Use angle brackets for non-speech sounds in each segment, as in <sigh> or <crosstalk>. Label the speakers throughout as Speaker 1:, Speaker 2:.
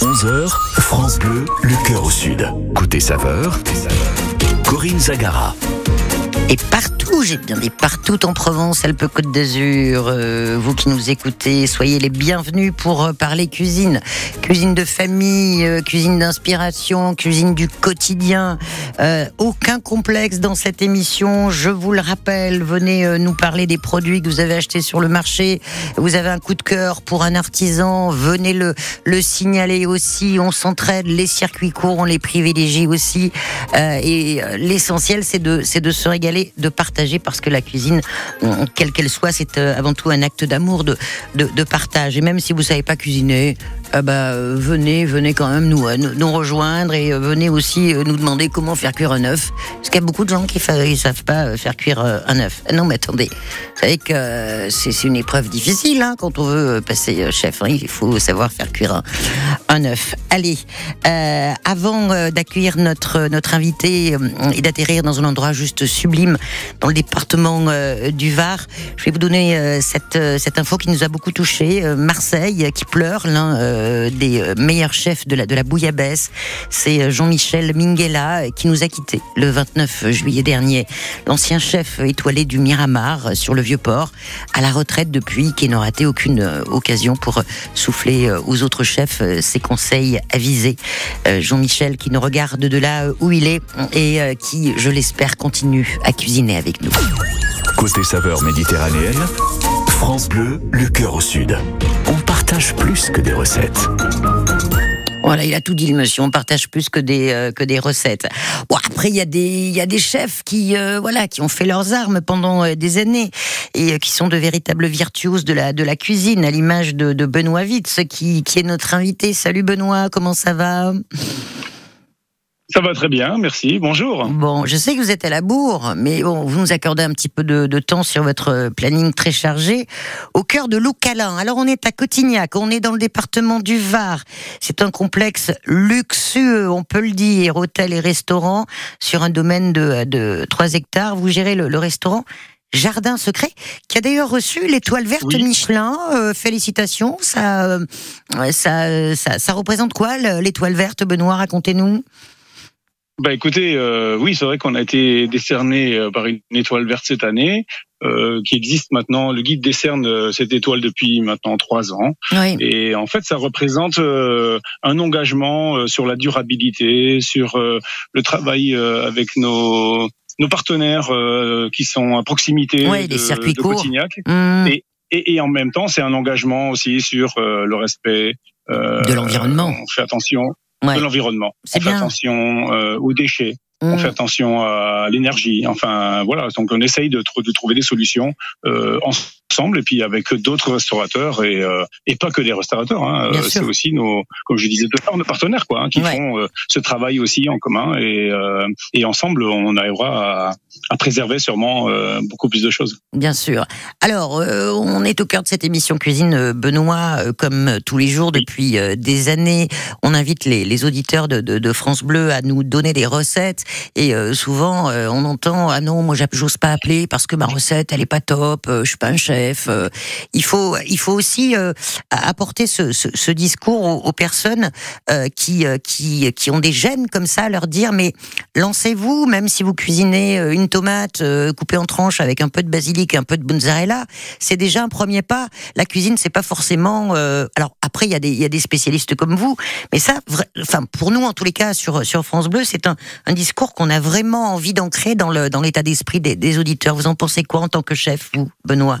Speaker 1: 11h, France Bleu, le cœur au sud. Côté saveur, Corinne Zagara.
Speaker 2: Et partout, j'ai bien dit partout en Provence, Alpes Côte d'Azur, euh, vous qui nous écoutez, soyez les bienvenus pour euh, parler cuisine. Cuisine de famille, euh, cuisine d'inspiration, cuisine du quotidien. Euh, aucun complexe dans cette émission, je vous le rappelle, venez euh, nous parler des produits que vous avez achetés sur le marché. Vous avez un coup de cœur pour un artisan, venez le, le signaler aussi. On s'entraide, les circuits courts, on les privilégie aussi. Et l'essentiel, c'est de, de se régaler, de partager, parce que la cuisine, on- quelle qu'elle soit, c'est euh, avant tout un acte d'amour, de, partage. Et même si vous savez pas cuisiner, euh, bah, euh, venez, venez quand même nous, euh, nous, rejoindre et euh, venez aussi nous demander comment faire cuire un œuf. Parce qu'il y a beaucoup de gens qui ne savent pas faire cuire un œuf. Ah Non, mais attendez, que c'est une épreuve difficile hein, quand on veut passer chef. hein. il faut savoir faire cuire un, œuf. Allez, avant d'accueillir notre, invité et d'atterrir dans un endroit juste sublime dans le département du Var, je vais vous donner cette, info qui nous a beaucoup touché. Euh, Marseille qui pleure, l'un euh, des euh, meilleurs chefs de la, de la bouillabaisse, c'est euh, Jean-Michel Minghella qui nous a quittés le 29 juillet dernier. L'ancien chef étoilé du Miramar sur le Vieux-Port, à la retraite depuis, qui n'a raté aucune occasion pour souffler aux autres chefs ses conseils avisés. Jean-Michel qui nous regarde de là où il est et qui, je l'espère, continue à cuisiner avec nous.
Speaker 1: Côté saveur méditerranéenne, France Bleu, le cœur au sud. Partage plus que des recettes.
Speaker 2: Voilà, il a tout dit le monsieur. On partage plus que des euh, que des recettes. Après il y a des il y a des chefs qui euh, voilà qui ont fait leurs armes pendant euh, des années et qui sont de véritables virtuoses de la de la cuisine, à l'image de, Benoît Witz qui qui est notre invité. Salut Benoît, comment ça va?
Speaker 3: Ça va très bien, merci. Bonjour.
Speaker 2: Bon, je sais que vous êtes à la bourre, mais bon, vous nous accordez un petit peu de, de temps sur votre euh, planning très chargé. Au cœur de Loucalin. Alors, on est à Cotignac, on est dans le département du Var. C'est un complexe luxueux, on peut le dire, hôtel et restaurant, sur un domaine de, de 3 hectares. Vous gérez le, le restaurant Jardin Secret, qui a d'ailleurs reçu l'étoile verte
Speaker 3: Oui.
Speaker 2: Michelin. Euh, félicitations. Ça, euh, ça, ça, ça représente quoi, le- l'étoile verte, Benoît? Racontez-nous.
Speaker 3: Bah écoutez, euh, oui, c'est vrai qu'on a été décerné euh, par une étoile verte cette année, euh, qui existe maintenant. Le guide décerne euh, cette étoile depuis maintenant trois ans.
Speaker 2: Oui.
Speaker 3: Et en fait, ça représente euh, un engagement euh, sur la durabilité, sur euh, le travail euh, avec nos nos partenaires euh, qui sont à proximité
Speaker 2: Ouais,
Speaker 3: de,
Speaker 2: les circuits
Speaker 3: de
Speaker 2: courts.
Speaker 3: Cotignac.
Speaker 2: Mmh.
Speaker 3: Et- Et, et en même temps, c'est un engagement aussi sur euh, le respect euh,
Speaker 2: De l'environnement.
Speaker 3: On fait attention
Speaker 2: Ouais.
Speaker 3: de l'environnement. On fait attention euh, aux déchets. On
Speaker 2: Mmh.
Speaker 3: fait attention à l'énergie. Enfin, voilà. Donc, on essaye de, tr- de trouver des solutions euh, ensemble et puis avec d'autres restaurateurs et, euh, et pas que des restaurateurs. Hein. Euh. C'est aussi nos, comme je disais tout à l'heure, nos partenaires, quoi, hein, qui
Speaker 2: Ouais.
Speaker 3: font euh, ce travail aussi en commun et, euh, et ensemble, on arrivera à, à préserver sûrement beaucoup plus de choses.
Speaker 2: Bien sûr. Alors, on est au cœur de cette émission cuisine, Benoît, comme tous les jours depuis des années. On invite les, les auditeurs de, de, de France Bleu à nous donner des recettes. Et souvent, on entend ah non, moi j'ose pas appeler parce que ma recette elle est pas top. je suis pas un chef. Euh. il faut, il faut aussi euh, apporter ce, discours aux, personnes euh, qui, qui, qui ont des gènes comme ça, leur dire mais lancez-vous, même si vous cuisinez une tomate coupée en tranches avec un peu de basilic, un peu de mozzarella, c'est déjà un premier pas. La cuisine, c'est pas forcément. alors après, il y a des, y a des spécialistes comme vous, mais ça, enfin pour nous en tous les cas sur sur France Bleu, c'est un, un discours qu'on a vraiment envie d'ancrer dans le dans l'état d'esprit des, des auditeurs. Vous en pensez quoi en tant que chef, vous, Benoît?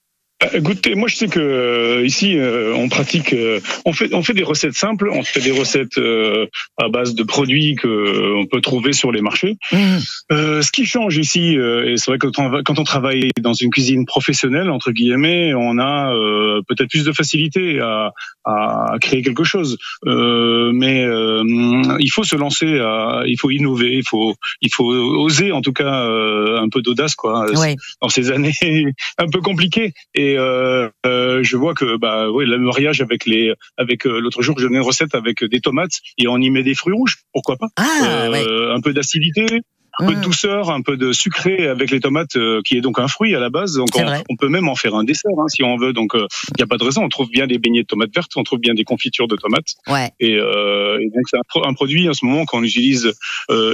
Speaker 3: Écoutez, moi je sais que euh, ici euh, on pratique, euh, on fait on fait des recettes simples, on fait des recettes euh, à base de produits que euh, on peut trouver sur les marchés.
Speaker 2: Mmh,
Speaker 3: Euh, ce qui change ici, euh, et c'est vrai que quand on, quand on travaille dans une cuisine professionnelle entre guillemets, on a euh, peut-être plus de facilité à, à créer quelque chose. Euh, mais euh, il faut se lancer, à, il faut innover, il faut il faut oser en tout cas euh, un peu d'audace quoi
Speaker 2: Ouais.
Speaker 3: dans ces années <laughs> un peu compliquées. Et euh, euh, je vois que bah oui, le mariage avec les avec euh, l'autre jour, j'ai une recette avec des tomates et on y met des fruits rouges, pourquoi pas?
Speaker 2: Ah,
Speaker 3: Euh,
Speaker 2: ouais.
Speaker 3: Un peu d'acidité. un peu de
Speaker 2: Mm.
Speaker 3: douceur, un peu de sucré avec les tomates, euh, qui est donc un fruit à la base. Donc on, peut même en faire un dessert hein, si on veut. Donc il n'y a pas de raison. On trouve bien des beignets de tomates vertes, on trouve bien des confitures de tomates.
Speaker 2: Ouais.
Speaker 3: Et, euh, et donc c'est un, pro- un produit en ce moment qu'on utilise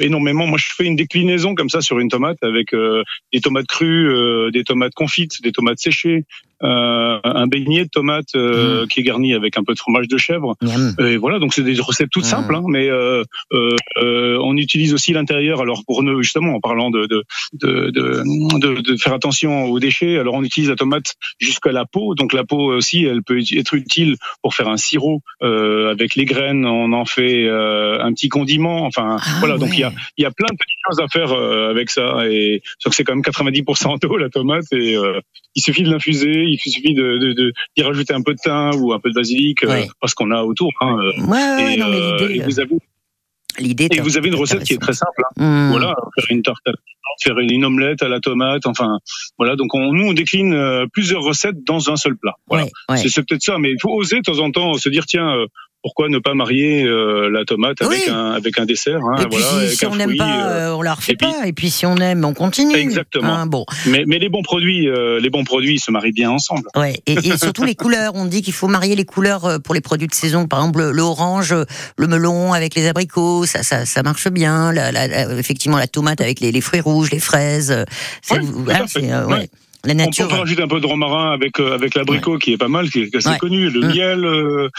Speaker 3: énormément. Moi, je fais une déclinaison comme ça sur une tomate avec euh, des tomates crues, euh, des tomates confites, des tomates séchées, euh, un beignet de tomates euh,
Speaker 2: Mm.
Speaker 3: qui est garni avec un peu de fromage de chèvre. Et voilà, donc c'est des recettes toutes
Speaker 2: Mm.
Speaker 3: simples, hein, mais euh, euh, euh, on utilise aussi l'intérieur. Alors pour nous, justement, en parlant de de, de, de, de- faire attention aux déchets, alors on utilise la tomate jusqu'à la peau. Donc la peau aussi, elle peut être utile pour faire un sirop euh, avec les graines. On en fait euh, un petit condiment. Enfin
Speaker 2: Ah,
Speaker 3: voilà, donc il y a il y a plein de petites choses à faire euh, avec ça. Et sauf que c'est quand même 90% d'eau la tomate et euh, il suffit de l'infuser, il suffit de de- de- d'y rajouter un peu de thym ou un peu de basilic euh,
Speaker 2: Ouais.
Speaker 3: parce qu'on a autour. Hein, euh,
Speaker 2: Ouais,
Speaker 3: et,
Speaker 2: non, mais
Speaker 3: euh, et vous avez, et vous avez une recette qui est très simple. hein.
Speaker 2: Hmm.
Speaker 3: Voilà, faire une tarte, à la tomate, faire une omelette à la tomate. Enfin, voilà. Donc on, nous on décline euh, plusieurs recettes dans un seul plat. Voilà.
Speaker 2: Ouais, ouais.
Speaker 3: C'est c'est peut-être ça, mais il faut oser de temps en temps se dire tiens. euh, pourquoi ne pas marier euh, la tomate avec
Speaker 2: Oui.
Speaker 3: un avec un dessert hein,
Speaker 2: Et puis
Speaker 3: voilà,
Speaker 2: si,
Speaker 3: avec
Speaker 2: si
Speaker 3: un
Speaker 2: on n'aime pas,
Speaker 3: euh,
Speaker 2: on la refait
Speaker 3: et puis-
Speaker 2: pas. Et puis si on aime, on continue.
Speaker 3: Exactement.
Speaker 2: Hein, bon,
Speaker 3: mais, mais les bons produits, euh, les bons produits se marient bien ensemble.
Speaker 2: ouais. Et, et <laughs> surtout les couleurs. On dit qu'il faut marier les couleurs euh, pour les produits de saison. Par exemple, le, le melon avec les abricots, ça, ça, ça marche bien. La, la- la- effectivement, la tomate avec les, les fruits rouges, les fraises. c'est-
Speaker 3: Oui, tout
Speaker 2: voilà,
Speaker 3: à fait.
Speaker 2: c'est,
Speaker 3: Ouais.
Speaker 2: ouais. La
Speaker 3: On peut
Speaker 2: nature.
Speaker 3: rajouter un peu de romarin avec avec l'abricot qui est pas mal, qui est assez connu, le
Speaker 2: Mm.
Speaker 3: miel.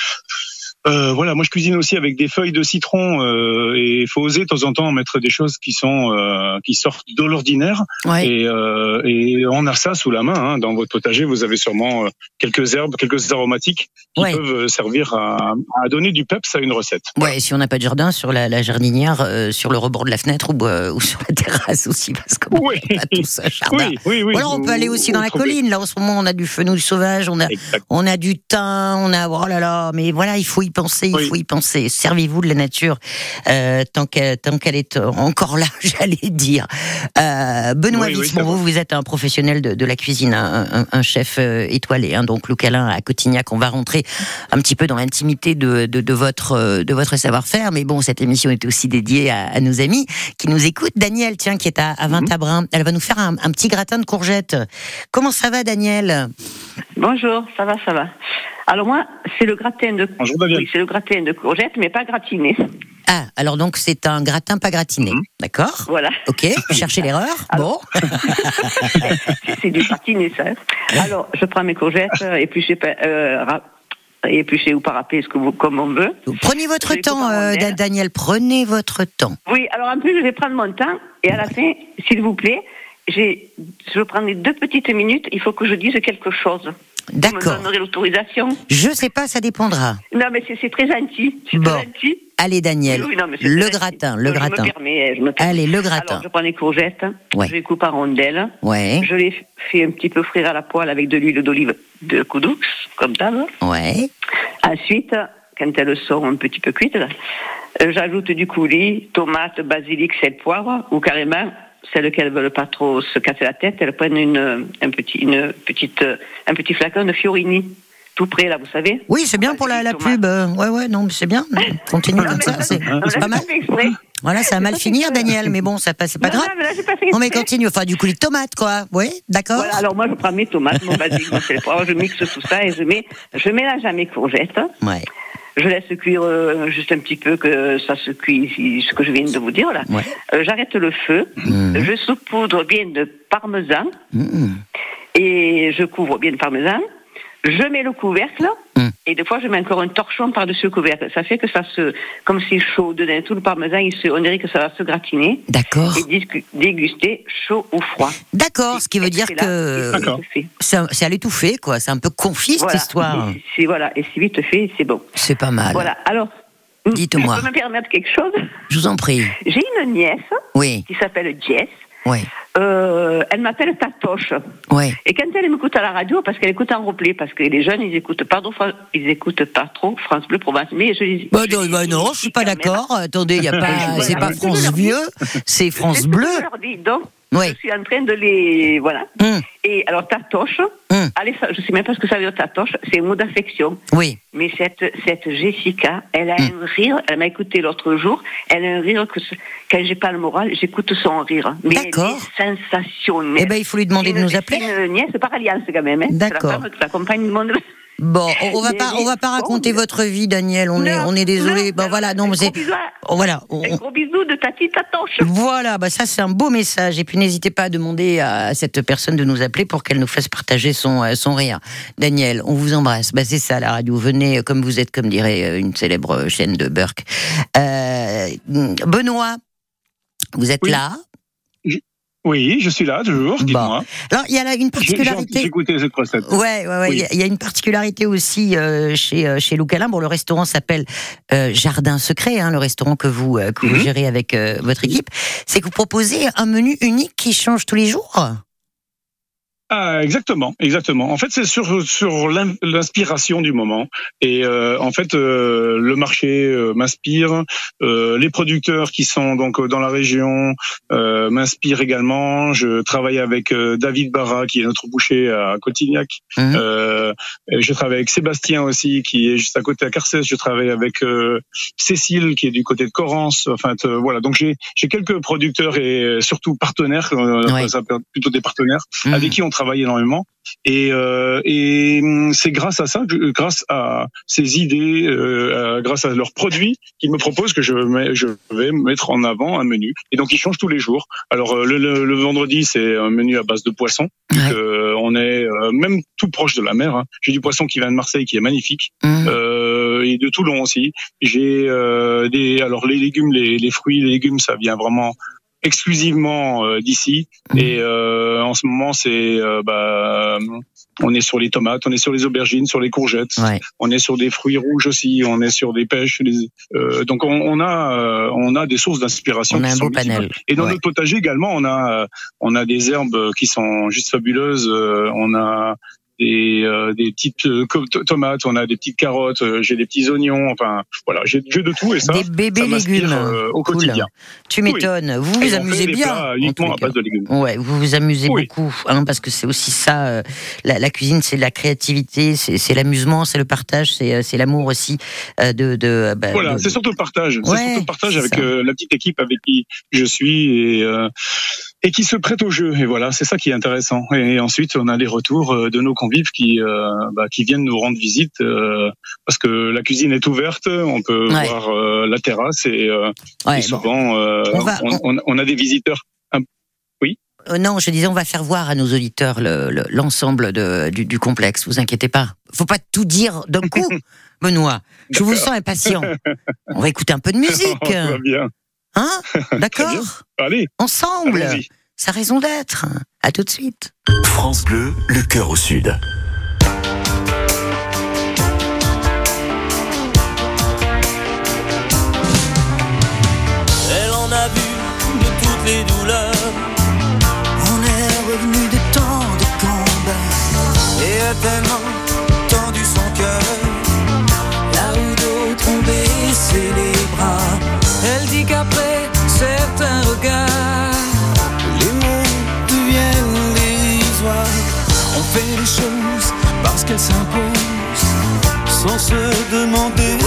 Speaker 3: Euh, voilà, moi je cuisine aussi avec des feuilles de citron euh, et il faut oser de temps en temps mettre des choses qui sont euh, qui sortent de l'ordinaire
Speaker 2: Ouais.
Speaker 3: et, euh, et on a ça sous la main hein. dans votre potager vous avez sûrement euh, quelques herbes quelques aromatiques qui
Speaker 2: Ouais.
Speaker 3: peuvent servir à, à donner du peps à une recette
Speaker 2: Ouais, et si on n'a pas de jardin, sur la, la jardinière, euh, sur le rebord de la fenêtre ou, ou sur la terrasse aussi, parce qu'on
Speaker 3: oui
Speaker 2: pas tous un jardin.
Speaker 3: oui oui oui
Speaker 2: Ou alors on peut aller aussi dans la
Speaker 3: trouvez-
Speaker 2: colline. Là, en ce moment, on a du fenouil sauvage, on a,
Speaker 3: Exact.
Speaker 2: on a du thym, on a, oh là là, mais voilà, il faut y penser, il
Speaker 3: Oui.
Speaker 2: faut y penser. Servez-vous de la nature euh, tant qu'elle est encore là, <laughs> j'allais dire. Euh, Benoît
Speaker 3: Oui,
Speaker 2: vous, vous êtes un professionnel de, de la cuisine, un, un- un chef euh, étoilé, hein, donc Loucalin à Cotignac. On va rentrer un petit peu dans l'intimité de, de, de votre, euh, de votre savoir-faire, mais bon, cette émission est aussi dédiée à, à nos amis qui nous écoutent. Daniel, tiens, qui est à, à Vintabrin, elle va nous faire un, un petit gratin de courgettes. Comment ça va, Daniel?
Speaker 4: Bonjour, ça va, ça va. Alors moi, c'est le gratin de
Speaker 3: Bonjour Daniel.
Speaker 4: oui, c'est le gratin de courgettes, mais pas gratiné.
Speaker 2: Ah, alors donc c'est un gratin pas gratiné,
Speaker 3: Mhm.
Speaker 2: d'accord
Speaker 4: Voilà,
Speaker 2: Ok, cherchez l'erreur. <laughs> Bon, <laughs>
Speaker 4: c'est- du gratiné ça. Alors, je prends mes courgettes, euh, épluchées, pa- euh, ra- épluchées ou parapées, ce que vous, comme on veut.
Speaker 2: prenez votre temps, euh, Daniel. Prenez votre temps.
Speaker 4: Oui, alors en plus, je vais prendre mon temps, et à la fin, s'il vous plaît, j'ai, je vais prendre les deux petites minutes, il faut que je dise quelque chose. Vous me
Speaker 2: D'accord.
Speaker 4: donnerez l'autorisation
Speaker 2: Je sais pas, ça dépendra.
Speaker 4: Non, mais c'est très gentil. C'est
Speaker 2: Bon.
Speaker 4: très gentil.
Speaker 2: Allez, Daniel.
Speaker 4: Oui, non, mais c'est
Speaker 2: le gratin, le
Speaker 4: Non,
Speaker 2: gratin.
Speaker 4: Je me permets, je me permets.
Speaker 2: Allez, le gratin.
Speaker 4: Alors, je prends les courgettes,
Speaker 2: Ouais.
Speaker 4: je les coupe en rondelles,
Speaker 2: Ouais,
Speaker 4: je les fais un petit peu frire à la poêle avec de l'huile d'olive de Coudoux, comme d'hab.
Speaker 2: ouais.
Speaker 4: Ensuite, quand elles sont un petit peu cuites, euh, j'ajoute du coulis, tomates, basilic, sel, poivre, ou carrément, celles qui ne veulent pas trop se casser la tête, elles prennent une, un, petit, une petite, un petit flacon de Fiorini, tout prêt là, vous savez.
Speaker 2: Oui, c'est bien pour la, la pub. Ouais, ouais, non, c'est bien. <laughs> Continue comme ça, c'est
Speaker 4: Non,
Speaker 2: pas mal. Voilà, ça a mal finir, Daniel, mais bon, ça passe, c'est pas
Speaker 4: Non,
Speaker 2: grave.
Speaker 4: non, mais là, pas fait
Speaker 2: On mais continue. Enfin, du coulis de tomate, quoi. Oui, d'accord.
Speaker 4: Voilà, alors moi je prends mes tomates, mon poivre, je mixe tout ça et je mets, je mélange à mes courgettes.
Speaker 2: Ouais,
Speaker 4: Je laisse cuire euh, juste un petit peu que ça se cuit, ce que je viens de vous dire là.
Speaker 2: ouais.
Speaker 4: Euh, J'arrête le feu,
Speaker 2: Mhm.
Speaker 4: je saupoudre bien de parmesan
Speaker 2: Mhm.
Speaker 4: et je couvre bien de parmesan. Je mets le couvercle
Speaker 2: Mhm.
Speaker 4: et des fois je mets encore un torchon par-dessus le couvercle. Ça fait que ça se, comme c'est chaud dedans, tout le parmesan, il se, on dirait que ça va se gratiner
Speaker 2: D'accord.
Speaker 4: et déguster chaud ou froid.
Speaker 2: D'accord, ce qui veut dire que
Speaker 4: C'est
Speaker 2: à l'étouffer, quoi. C'est un peu confit, cette histoire.
Speaker 4: Et voilà, et c'est vite fait, c'est bon.
Speaker 2: C'est pas mal.
Speaker 4: Voilà. Alors,
Speaker 2: Dites-moi.
Speaker 4: Je peux me permettre quelque chose?
Speaker 2: Je vous en prie.
Speaker 4: J'ai une nièce
Speaker 2: Oui,
Speaker 4: qui s'appelle Jess.
Speaker 2: Oui,
Speaker 4: Euh, elle m'appelle Tatoche.
Speaker 2: oui.
Speaker 4: Et quand elle m'écoute à la radio, parce qu'elle écoute en replay, parce que les jeunes, ils écoutent pas trop, ils écoutent pas trop France Bleu Provence. Mais je les.
Speaker 2: Bah,
Speaker 4: je
Speaker 2: non, bah
Speaker 4: dis
Speaker 2: non, je suis pas d'accord. Attendez, y a <laughs> pas, c'est pas France
Speaker 4: dis.
Speaker 2: Vieux, c'est France
Speaker 4: C'est ce que
Speaker 2: Bleu.
Speaker 4: Je leur dis. Donc,
Speaker 2: Oui.
Speaker 4: Je suis en train de les. Voilà.
Speaker 2: Hum,
Speaker 4: Et alors, Tatoche,
Speaker 2: hum,
Speaker 4: allez, je sais même pas ce que ça veut dire Tatoche, c'est un mot d'affection.
Speaker 2: Oui.
Speaker 4: Mais cette, cette Jessica, elle a
Speaker 2: Hum.
Speaker 4: un rire, elle m'a écouté l'autre jour, elle a un rire que quand j'ai pas le moral, j'écoute son rire. Mais
Speaker 2: D'accord.
Speaker 4: elle est sensationnelle.
Speaker 2: Eh ben, il faut lui demander de nous appeler.
Speaker 4: C'est une nièce par alliance quand même. Hein. C'est
Speaker 2: D'accord.
Speaker 4: la femme le monde.
Speaker 2: Bon, on, va
Speaker 4: Mais
Speaker 2: pas, on va pas raconter votre vie, Daniel. On est, on est désolé.
Speaker 4: non,
Speaker 2: Bon, voilà, non, c'est,
Speaker 4: gros bisou à-
Speaker 2: oh, voilà. on-
Speaker 4: Un gros bisou de Tati Tatoche.
Speaker 2: Voilà, bah ça c'est un beau message. Et puis n'hésitez pas à demander à cette personne de nous appeler pour qu'elle nous fasse partager son, euh, son rire. Daniel, on vous embrasse. Bah c'est ça la radio. Venez euh, comme vous êtes, comme dirait euh, une célèbre chaîne de Burke. Euh, Benoît, vous êtes
Speaker 3: Oui.
Speaker 2: là?
Speaker 3: Oui, je suis là toujours. Dites-moi.
Speaker 2: Alors il y a là une
Speaker 3: J'ai j'ai
Speaker 2: particularité.
Speaker 3: écouté cette recette.
Speaker 2: Ouais, ouais, ouais. Il
Speaker 3: Oui.
Speaker 2: y a- il y, a une particularité aussi euh, chez euh, chez Lou Calin. Bon, le restaurant s'appelle euh, Jardin Secret, hein, le restaurant que vous euh, que vous
Speaker 3: Mhm.
Speaker 2: gérez avec votre équipe. C'est que vous proposez un menu unique qui change tous les jours?
Speaker 3: Ah, exactement, exactement. En fait, c'est sur sur l'in- l'inspiration du moment. Et euh, en fait, euh, le marché euh, m'inspire. Euh, les producteurs qui sont donc dans la région euh, m'inspirent également. Je travaille avec euh, David Barra, qui est notre boucher à Cotignac. Euh, je travaille avec Sébastien aussi, qui est juste à côté à Carcès. Je travaille avec euh, Cécile, qui est du côté de Corrence. Enfin, voilà. Donc j'ai j'ai quelques producteurs et surtout partenaires. euh,
Speaker 2: Ouais.
Speaker 3: ça plutôt des partenaires
Speaker 2: Mhm.
Speaker 3: avec qui on travaille énormément. Et, euh, et hum, c'est grâce à ça, grâce à ces idées, euh, grâce à leurs produits, qu'ils me proposent que je, mets- je vais mettre en avant un menu. Et donc ils changent tous les jours. Alors euh, le, le- le vendredi, c'est un menu à base de poisson.
Speaker 2: Ouais.
Speaker 3: Euh, on est euh, même tout proche de la mer. hein. J'ai du poisson qui vient de Marseille, qui est magnifique, euh, et de Toulon aussi. J'ai des, alors les légumes, les, les fruits, les légumes, ça vient vraiment exclusivement euh, d'ici.
Speaker 2: Mhm.
Speaker 3: Et euh, en ce moment, c'est euh, bah, on est sur les tomates, on est sur les aubergines, sur les courgettes,
Speaker 2: Ouais.
Speaker 3: on est sur des fruits rouges aussi, on est sur des pêches. les- euh, donc on, on a euh, on a des sources d'inspiration.
Speaker 2: On a un beau panel.
Speaker 3: Et dans
Speaker 2: Ouais.
Speaker 3: notre potager également, on a euh, on a des herbes qui sont juste fabuleuses. Euh, on a des, euh, des petites euh, tomates, on a des petites carottes, euh, j'ai des petits oignons. Enfin voilà, j'ai j'ai de tout et ça.
Speaker 2: Des bébés
Speaker 3: ça
Speaker 2: légumes.
Speaker 3: euh, au
Speaker 2: Cool.
Speaker 3: quotidien.
Speaker 2: Tu m'étonnes. Vous vous amusez bien.
Speaker 3: uniquement à base de légumes.
Speaker 2: Ouais, vous vous amusez
Speaker 3: Oui.
Speaker 2: beaucoup, hein, parce que c'est aussi ça. euh, la, la cuisine, c'est la créativité, c'est l'amusement, c'est le partage, c'est euh, c'est l'amour aussi euh, de. de bah,
Speaker 3: Voilà,
Speaker 2: de-
Speaker 3: c'est surtout le partage. C'est surtout le partage avec euh, la petite équipe avec qui je suis et, euh, et qui se prête au jeu. Et voilà, c'est ça qui est intéressant. Et ensuite, on a les retours euh, de nos convives qui euh, bah, qui viennent nous rendre visite euh, parce que la cuisine est ouverte, on peut
Speaker 2: Ouais.
Speaker 3: voir euh, la terrasse et, euh,
Speaker 2: Ouais,
Speaker 3: et souvent
Speaker 2: On va-
Speaker 3: on, on- on a des visiteurs.
Speaker 2: Euh, non, je disais, on va faire voir à nos auditeurs le- le- l'ensemble du, du complexe. Vous inquiétez pas. Faut pas tout dire d'un coup, <laughs> Benoît. Je vous sens impatient. On va écouter un peu de musique, <laughs>
Speaker 3: Tout va bien.
Speaker 2: Hein. <laughs> D'accord
Speaker 3: Allez,
Speaker 2: Ensemble. Sa raison d'être. À tout de suite.
Speaker 1: France Bleu, le cœur au sud.
Speaker 5: Elle en a vu de toutes les douleurs.
Speaker 6: Sans se demander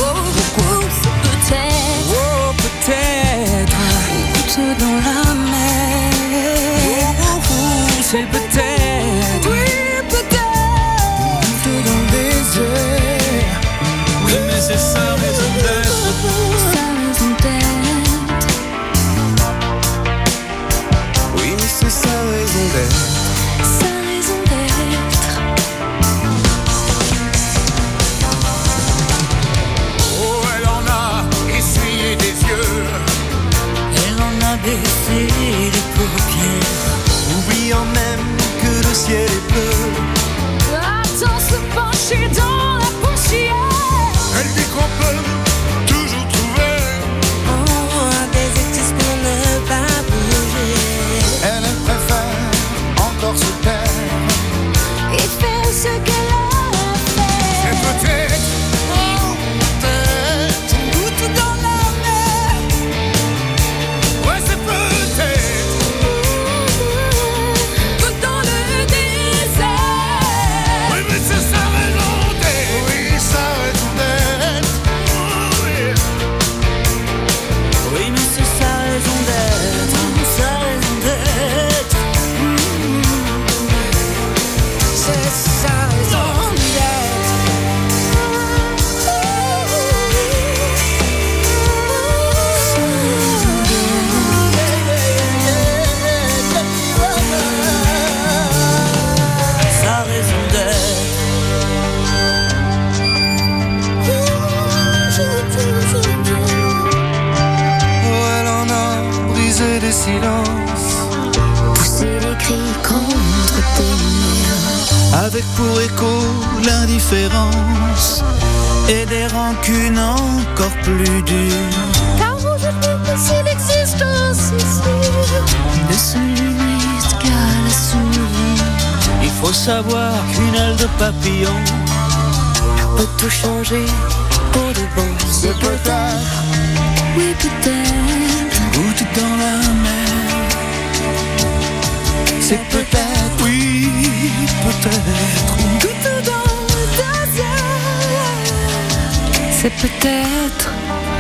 Speaker 5: C'est peut-être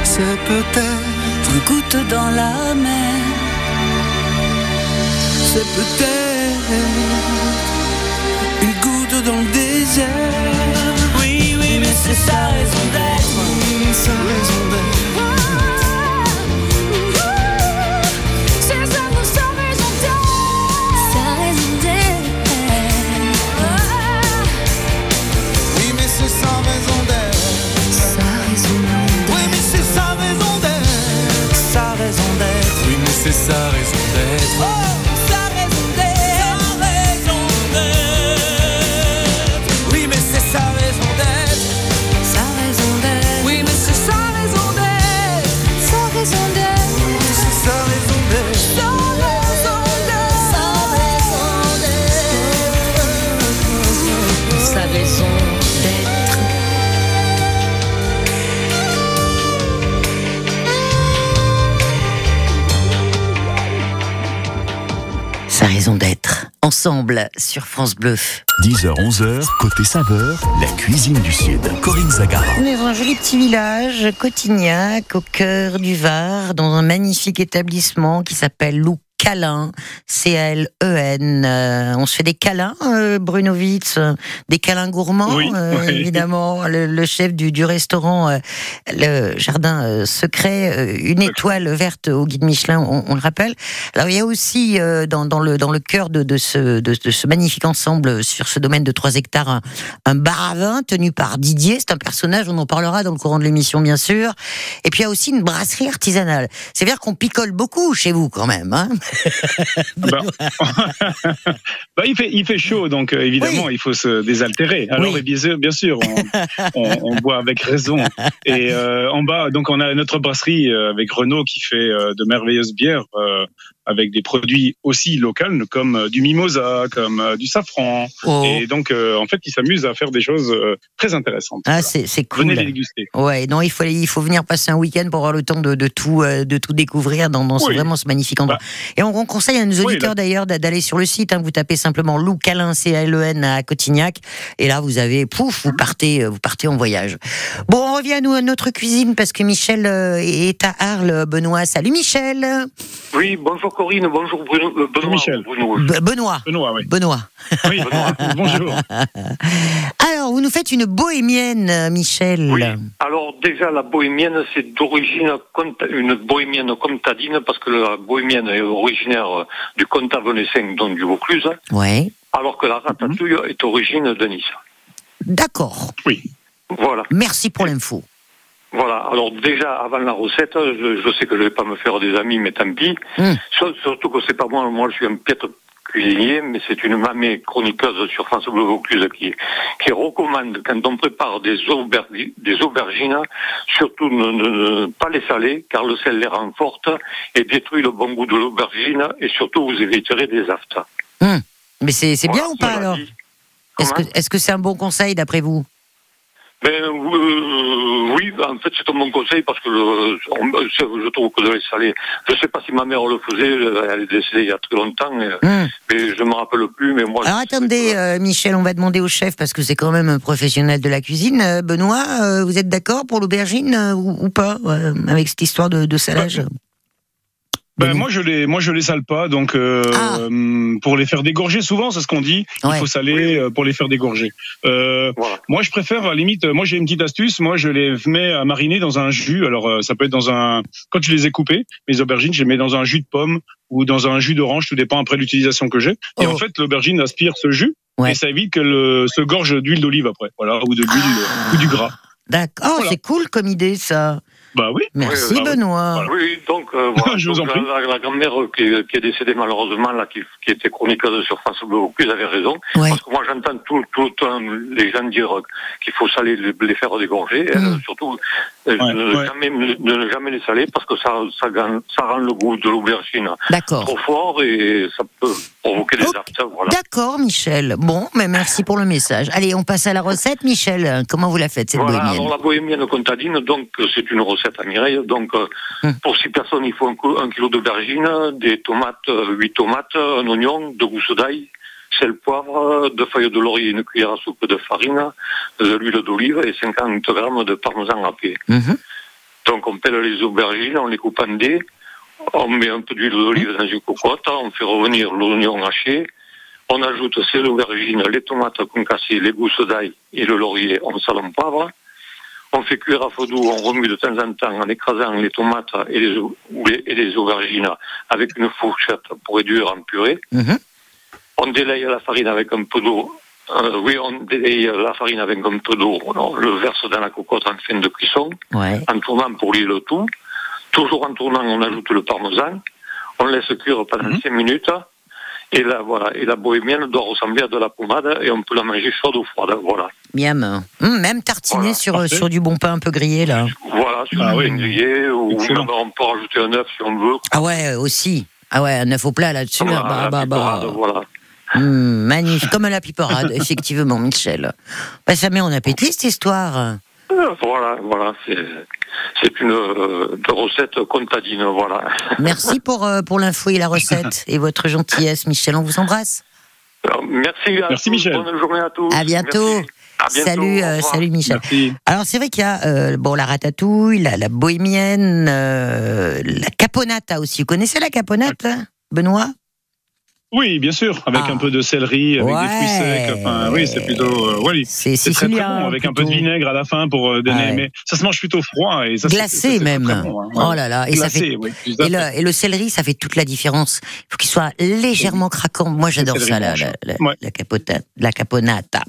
Speaker 5: C'est
Speaker 6: peut-être,
Speaker 7: une goutte dans la mer.
Speaker 6: c'est peut-être une goutte dans le désert. Oui, oui, mais c'est sa raison
Speaker 7: c'est sa raison d'être.
Speaker 6: Raison d'être.
Speaker 2: Ensemble sur France Bleu.
Speaker 1: 10h, 11h, côté saveur, la cuisine du Sud. Corinne Zagara.
Speaker 2: On est dans un joli petit village, Cotignac, au cœur du Var, dans un magnifique établissement qui s'appelle Lou Câlin, C-A-L-E-N. Euh, on se fait des câlins, euh, Bruno Witz, euh, des câlins gourmands,
Speaker 3: Oui,
Speaker 2: euh,
Speaker 3: oui.
Speaker 2: évidemment. Le, le chef du, du restaurant, le jardin secret, une étoile verte au guide Michelin, on, on le rappelle. Alors il y a aussi dans, dans le dans le cœur de, de ce de, de ce magnifique ensemble sur ce domaine de 3 hectares un, un bar à vin tenu par Didier. C'est un personnage, on en parlera dans le courant de l'émission bien sûr. Et puis il y a aussi une brasserie artisanale. C'est à dire qu'on picole beaucoup chez vous quand même. Hein
Speaker 3: Bah, <laughs> bah, il, fait, il fait chaud, donc euh, évidemment, il faut se désaltérer. Alors,
Speaker 2: Oui.
Speaker 3: bien sûr, bien sûr on, <laughs> on, on boit avec raison. Et euh, en bas, donc, on a notre brasserie euh, avec Renault qui fait de merveilleuses bières avec des produits aussi locaux, comme euh, du mimosa, comme euh, du safran.
Speaker 2: Oh.
Speaker 3: Et donc, euh, en fait, il s'amuse à faire des choses euh, très intéressantes.
Speaker 2: Ah
Speaker 3: Voilà.
Speaker 2: c'est c'est cool.
Speaker 3: Venez les déguster.
Speaker 2: Ouais, non, il faut il faut venir passer un week-end pour avoir le temps de, de tout euh, de tout découvrir dans, dans ce-
Speaker 3: Oui.
Speaker 2: vraiment ce magnifique endroit. Et on, on conseille à nos
Speaker 3: Oui,
Speaker 2: auditeurs d'ailleurs d'a- d'aller sur le site. Hein, vous tapez simplement Lou Calin C A L E N à Cotignac et là vous avez pouf vous partez vous partez en voyage. Bon, on revient à nous à notre cuisine parce que Michel euh, est à Arles. Benoît, salut Michel.
Speaker 8: Oui, bonjour Corinne, bonjour Bruno. euh, Benoît,
Speaker 3: Michel.
Speaker 8: Bruno.
Speaker 2: B- Benoît.
Speaker 3: Benoît, oui.
Speaker 2: Benoît.
Speaker 3: oui. <laughs> Bonjour.
Speaker 2: Alors, vous nous faites une bohémienne, euh, Michel.
Speaker 8: Oui. Alors déjà, la bohémienne, c'est d'origine une bohémienne comtadine, parce que la bohémienne est originaire euh, du comte Avenessin, donc du Vaucluse,
Speaker 2: Ouais.
Speaker 8: alors que la ratatouille est origine de Nice.
Speaker 2: D'accord.
Speaker 3: Oui.
Speaker 8: Voilà.
Speaker 2: Merci pour l'info.
Speaker 8: Voilà. Alors déjà, avant la recette, je, je sais que je vais pas me faire des amis, mais tant pis.
Speaker 2: Mm.
Speaker 8: Sur- Surtout que c'est pas moi, moi je suis un piètre cuisinier, mais c'est une mamie chroniqueuse sur France Bleu Vaucluse qui, qui recommande quand on prépare des, aubergi- des aubergines, surtout ne, ne- ne pas les saler, car le sel les renforce et détruit le bon goût de l'aubergine, et surtout vous éviterez des aftes.
Speaker 2: Mais c'est bien
Speaker 8: Voilà,
Speaker 2: ou pas alors. Est-ce que
Speaker 8: Comment
Speaker 2: est-ce que c'est un bon conseil d'après vous
Speaker 8: Ben, euh, oui, ben, en fait, c'est un bon conseil parce que le- on- je trouve que de les saler, je sais pas si ma mère le faisait, elle est décédée il y a très longtemps, et-
Speaker 2: Hmm.
Speaker 8: mais je me rappelle plus, mais moi.
Speaker 2: Alors attendez,
Speaker 8: que-
Speaker 2: euh, Michel, on va demander au chef parce que c'est quand même un professionnel de la cuisine. Euh, Benoît, euh, vous êtes d'accord pour l'aubergine euh, ou, ou pas euh, avec cette histoire de, de salage?
Speaker 3: Ben, moi je les moi je les sale pas donc euh,
Speaker 2: Ah.
Speaker 3: hum, pour les faire dégorger souvent c'est ce qu'on dit
Speaker 2: Ouais.
Speaker 3: il faut saler euh, pour les faire dégorger. Euh,
Speaker 8: Voilà.
Speaker 3: moi je préfère à la limite euh, moi j'ai une petite astuce moi je les mets à mariner dans un jus alors euh, ça peut être dans un quand je les ai coupés mes aubergines je les mets dans un jus de pomme ou dans un jus d'orange tout dépend après l'utilisation que j'ai et
Speaker 2: Oh.
Speaker 3: en fait l'aubergine aspire ce jus
Speaker 2: Ouais.
Speaker 3: et ça évite que le se gorge d'huile d'olive après voilà ou de l'huile
Speaker 2: Ah.
Speaker 3: ou du gras.
Speaker 2: D'accord, Oh,
Speaker 3: Voilà.
Speaker 2: c'est cool comme idée ça.
Speaker 3: Bah oui.
Speaker 2: Merci
Speaker 8: bah oui.
Speaker 2: Benoît.
Speaker 3: Voilà.
Speaker 8: Oui, donc euh, <laughs> voilà.
Speaker 3: Je vous en prie.
Speaker 8: La, la grand-mère qui, est- qui est décédée malheureusement, là, qui, qui était chroniqueuse sur France Bleu Vaucluse, avait raison.
Speaker 2: Ouais.
Speaker 8: Parce que moi, j'entends tout, tout le temps les gens dire qu'il faut saler les, les faire dégorger. euh,
Speaker 2: Mm.
Speaker 8: surtout, euh,
Speaker 3: Ouais,
Speaker 8: ne,
Speaker 3: ouais.
Speaker 8: Jamais, ne, ne jamais les saler parce que ça, ça, gagne- ça rend le goût de l'aubergine trop fort et ça peut provoquer des
Speaker 2: Ok.
Speaker 8: actes. Voilà.
Speaker 2: D'accord, Michel. Bon, mais merci pour le message. Allez, on passe à la recette, Michel. Comment vous la faites, cette
Speaker 8: Voilà,
Speaker 2: bohémienne?
Speaker 8: alors la bohémienne contadine, donc c'est une recette à Mireille. Donc euh,
Speaker 2: Hmm.
Speaker 8: pour six personnes, il faut un, kilo d'aubergine, des tomates, euh, huit tomates, un oignon, deux gousses d'ail, sel, poivre, deux feuilles de laurier, une cuillère à soupe de farine, de l'huile d'olive et 50 grammes de parmesan râpé.
Speaker 2: Mhm.
Speaker 8: Donc on pèle les aubergines, on les coupe en dés, on met un peu d'huile d'olive dans une cocotte, on fait revenir l'oignon haché, on ajoute ces aubergines, les tomates concassées, les gousses d'ail et le laurier, en poivre. On fait cuire à feu doux, on remue de temps en temps en écrasant les tomates et les, au- ou les- et les aubergines avec une fourchette pour réduire en purée.
Speaker 2: Mhm.
Speaker 8: On délaye la farine avec un peu d'eau. Euh, oui, on délaye la farine avec un peu d'eau. On le verse dans la cocotte en fin de cuisson
Speaker 2: Ouais.
Speaker 8: en tournant pour lier le tout. Toujours en tournant, on ajoute le parmesan. On laisse cuire pendant
Speaker 3: Mhm.
Speaker 8: 5 minutes. Et la, voilà, et la bohémienne doit ressembler à de la pommade et on peut la manger chaude ou froide. Voilà.
Speaker 2: Miam. Hum, même tartiné
Speaker 8: Voilà,
Speaker 2: sur,
Speaker 3: parfait.
Speaker 2: sur du bon pain un peu grillé, là.
Speaker 8: Voilà, sur
Speaker 3: Ah oui.
Speaker 8: pain grillé, ou même on peut rajouter un œuf si on veut.
Speaker 2: Ah ouais, aussi. Ah ouais, un œuf au plat là-dessus.
Speaker 8: Voilà,
Speaker 2: ah bah,
Speaker 8: la
Speaker 2: bah, bah.
Speaker 8: piperade, voilà.
Speaker 2: Hum, magnifique, comme à la piperade, <laughs> effectivement, Michel. Bah, ça met en appétit cette histoire.
Speaker 8: Euh, Voilà, voilà, c'est c'est une euh, recette contadine, voilà. <laughs>
Speaker 2: Merci pour, euh, pour l'info et la recette et votre gentillesse, Michel. On vous embrasse.
Speaker 8: Alors, merci à
Speaker 3: Merci,
Speaker 8: tous,
Speaker 3: Michel.
Speaker 8: bonne journée à tous.
Speaker 2: À bientôt.
Speaker 8: Merci. À bientôt,
Speaker 2: salut, euh, salut Michel.
Speaker 3: Merci.
Speaker 2: Alors c'est vrai qu'il y a euh, bon la ratatouille, la, la bohémienne, euh, la caponata aussi. Vous connaissez la caponate, hein, Benoît?
Speaker 3: Oui, bien sûr, avec
Speaker 2: Ah.
Speaker 3: un peu de céleri, avec
Speaker 2: Ouais.
Speaker 3: des fruits secs. Enfin, oui, c'est plutôt. euh, oui.
Speaker 2: C'est
Speaker 3: très, très bon, avec un peu de vinaigre à la fin pour euh, donner.
Speaker 2: Ah ouais.
Speaker 3: Mais ça se mange plutôt froid et ça
Speaker 2: Glacé
Speaker 3: ça,
Speaker 2: même.
Speaker 3: très bon, hein.
Speaker 2: Oh là là, et ça fait
Speaker 3: oui,
Speaker 2: Et le, et le céleri, ça fait toute la différence. Il faut qu'il soit légèrement craquant. Moi, j'adore ça, la, la, la,
Speaker 3: Ouais.
Speaker 2: la capota- la caponata.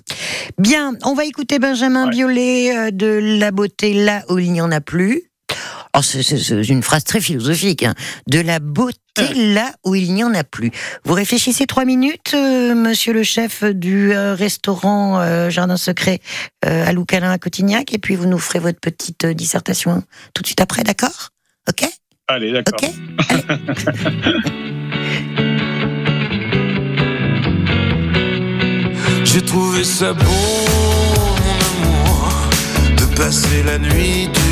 Speaker 2: Bien, on va écouter Benjamin. Biolay euh, de La beauté là où il n'y en a plus. Oh, c'est- une phrase très philosophique. hein. De la beauté là où il n'y en a plus. Vous réfléchissez trois minutes, euh, monsieur le chef du euh, restaurant euh, Jardin Secret euh, à Loucalin à Cotignac, et puis vous nous ferez votre petite euh, dissertation tout de suite après, d'accord? Ok?
Speaker 3: Allez, d'accord.
Speaker 2: Ok? <laughs>
Speaker 6: J'ai trouvé ça beau, mon amour, de passer la nuit du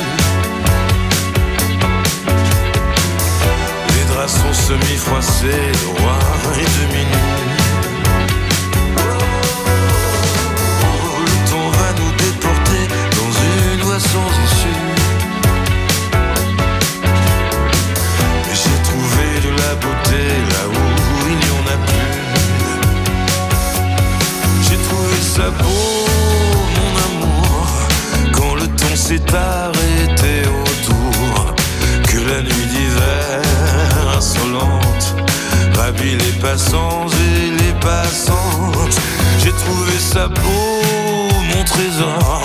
Speaker 6: Semi-froissés, le roi est demi nu. Le temps va nous déporter dans une voie sans issue. Mais j'ai trouvé de la beauté là où il n'y en a plus. J'ai trouvé ça beau, mon amour, quand le temps s'est arrêté autour, que la nuit d'hiver insolente les passants et les passantes. J'ai trouvé ça beau, mon trésor,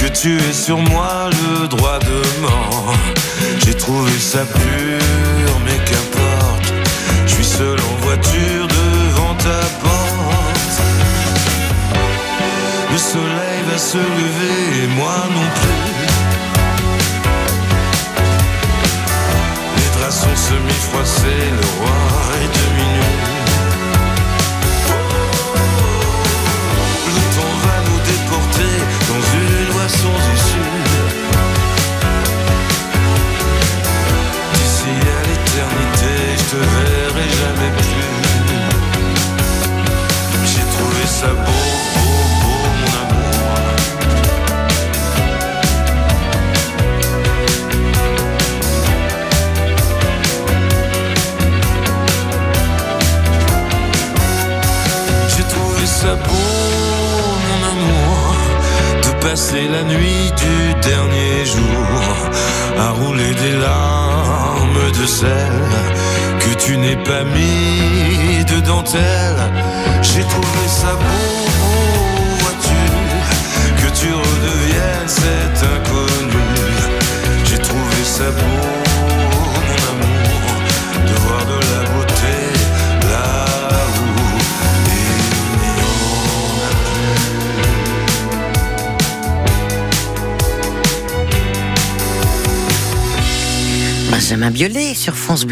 Speaker 6: que tu aies sur moi le droit de mort. J'ai trouvé ça pur, mais qu'importe, je suis seul en voiture devant ta porte. Le soleil va se lever et moi semi-froissés, le roi est demi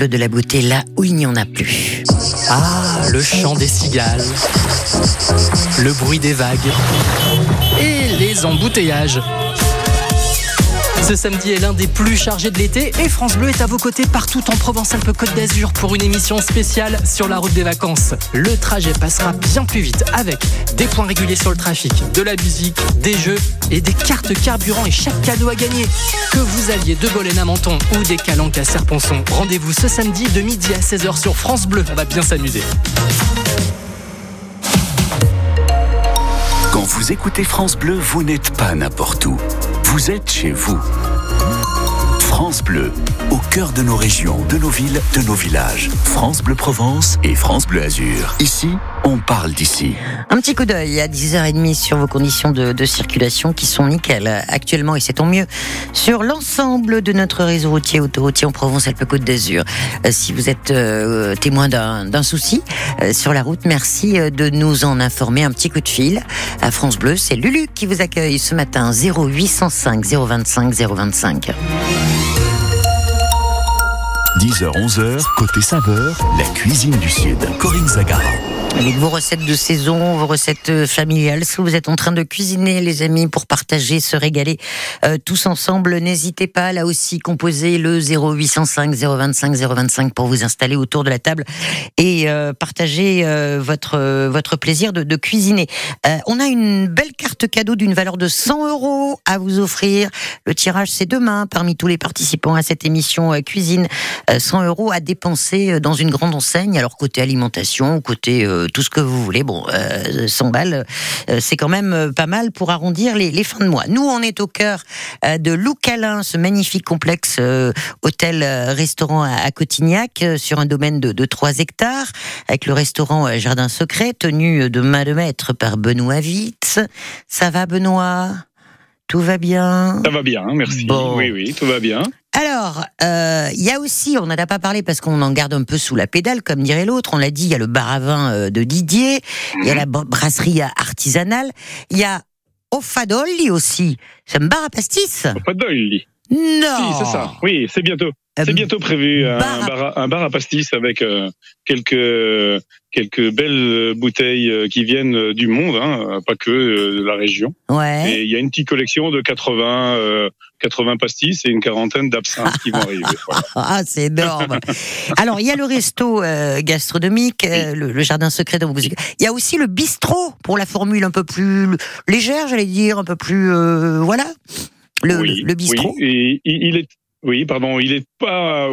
Speaker 6: de la Beauté, là où il n'y en a
Speaker 2: plus.
Speaker 9: Ah, le chant des cigales, le bruit des vagues et les embouteillages. Ce samedi est l'un des plus chargés de l'été et France Bleu est à vos côtés partout en Provence-Alpes-Côte d'Azur pour une émission spéciale sur la route des vacances. Le trajet passera bien plus vite avec des points réguliers sur le trafic, de la musique, des jeux et des cartes carburant et chaque cadeau à gagner. Que vous alliez de Bolène à Menton ou des calanques à Serponçon, rendez-vous ce samedi de midi à 16h sur France Bleu. On va bien s'amuser.
Speaker 1: Quand vous écoutez France Bleu, vous n'êtes pas n'importe où. Vous êtes chez vous. France Bleu, au cœur de nos régions, de nos villes, de nos villages. France Bleu Provence et France Bleu Azur. Ici, on parle d'ici.
Speaker 2: Un petit coup d'œil à 10h30 sur vos conditions de, circulation qui sont nickel actuellement et c'est tant mieux sur l'ensemble de notre réseau routier autoroutier en Provence-Alpes-Côte d'Azur. Euh, si vous êtes euh, témoin d'un souci euh, sur la route, merci de nous en informer. Un petit coup de fil à France Bleu. C'est Lulu qui vous accueille ce matin 0805 025 025.
Speaker 1: 10h, 11h, côté saveur, la cuisine du Sud. Corinne Zagara.
Speaker 2: Avec vos recettes de saison, vos recettes euh, familiales, si vous êtes en train de cuisiner, les amis, pour partager, se régaler euh, tous ensemble, n'hésitez pas, là aussi, composez le 0805 025 025 pour vous installer autour de la table et euh, partager votre votre plaisir de, cuisiner. On a une belle carte cadeau d'une valeur de 100 euros à vous offrir. Le tirage, c'est demain, parmi tous les participants à cette émission cuisine. Euh, 100 euros à dépenser euh, dans une grande enseigne, alors côté alimentation, côté euh, tout ce que vous voulez. Bon, euh, 100 balles, euh, c'est quand même euh, pas mal pour arrondir les, fins de mois. Nous, on est au cœur euh, de Loucalin, ce magnifique complexe euh, hôtel-restaurant à, à Cotignac, euh, sur un domaine de, de 3 hectares, avec le restaurant euh, Jardin Secret, tenu de main de maître par Benoît Witz. Ça va, Benoît? Tout va bien
Speaker 3: Ça va bien, merci.
Speaker 2: Bon.
Speaker 3: Oui, oui, tout va bien.
Speaker 2: alors, euh, il y a aussi, on n'en a pas parlé parce qu'on en garde un peu sous la pédale, comme dirait l'autre. On l'a dit, il y a le bar à vin euh, de Didier, il y a la br- brasserie artisanale, il y a Offadolli aussi. C'est un bar à pastis
Speaker 3: deuil.
Speaker 2: Non
Speaker 3: Si, c'est ça. Oui, c'est bientôt.
Speaker 2: Euh,
Speaker 3: C'est bientôt prévu un
Speaker 2: bar à-
Speaker 3: bar, à, un bar à pastis avec euh, quelques quelques belles bouteilles euh, qui viennent du monde, hein, pas que de la région.
Speaker 2: Ouais.
Speaker 3: Et il y a une petite collection de 80 euh, 80 pastis et une quarantaine d'absinthes qui vont arriver. <laughs> Voilà.
Speaker 2: Ah, c'est énorme. Alors, il y a le resto euh, gastronomique, le, le jardin secret dont vous... Il y a aussi le bistrot pour la formule un peu plus légère, j'allais dire, un peu plus... voilà. Le,
Speaker 3: oui,
Speaker 2: le, bistrot.
Speaker 3: Oui, et il est oui, pardon, il est pas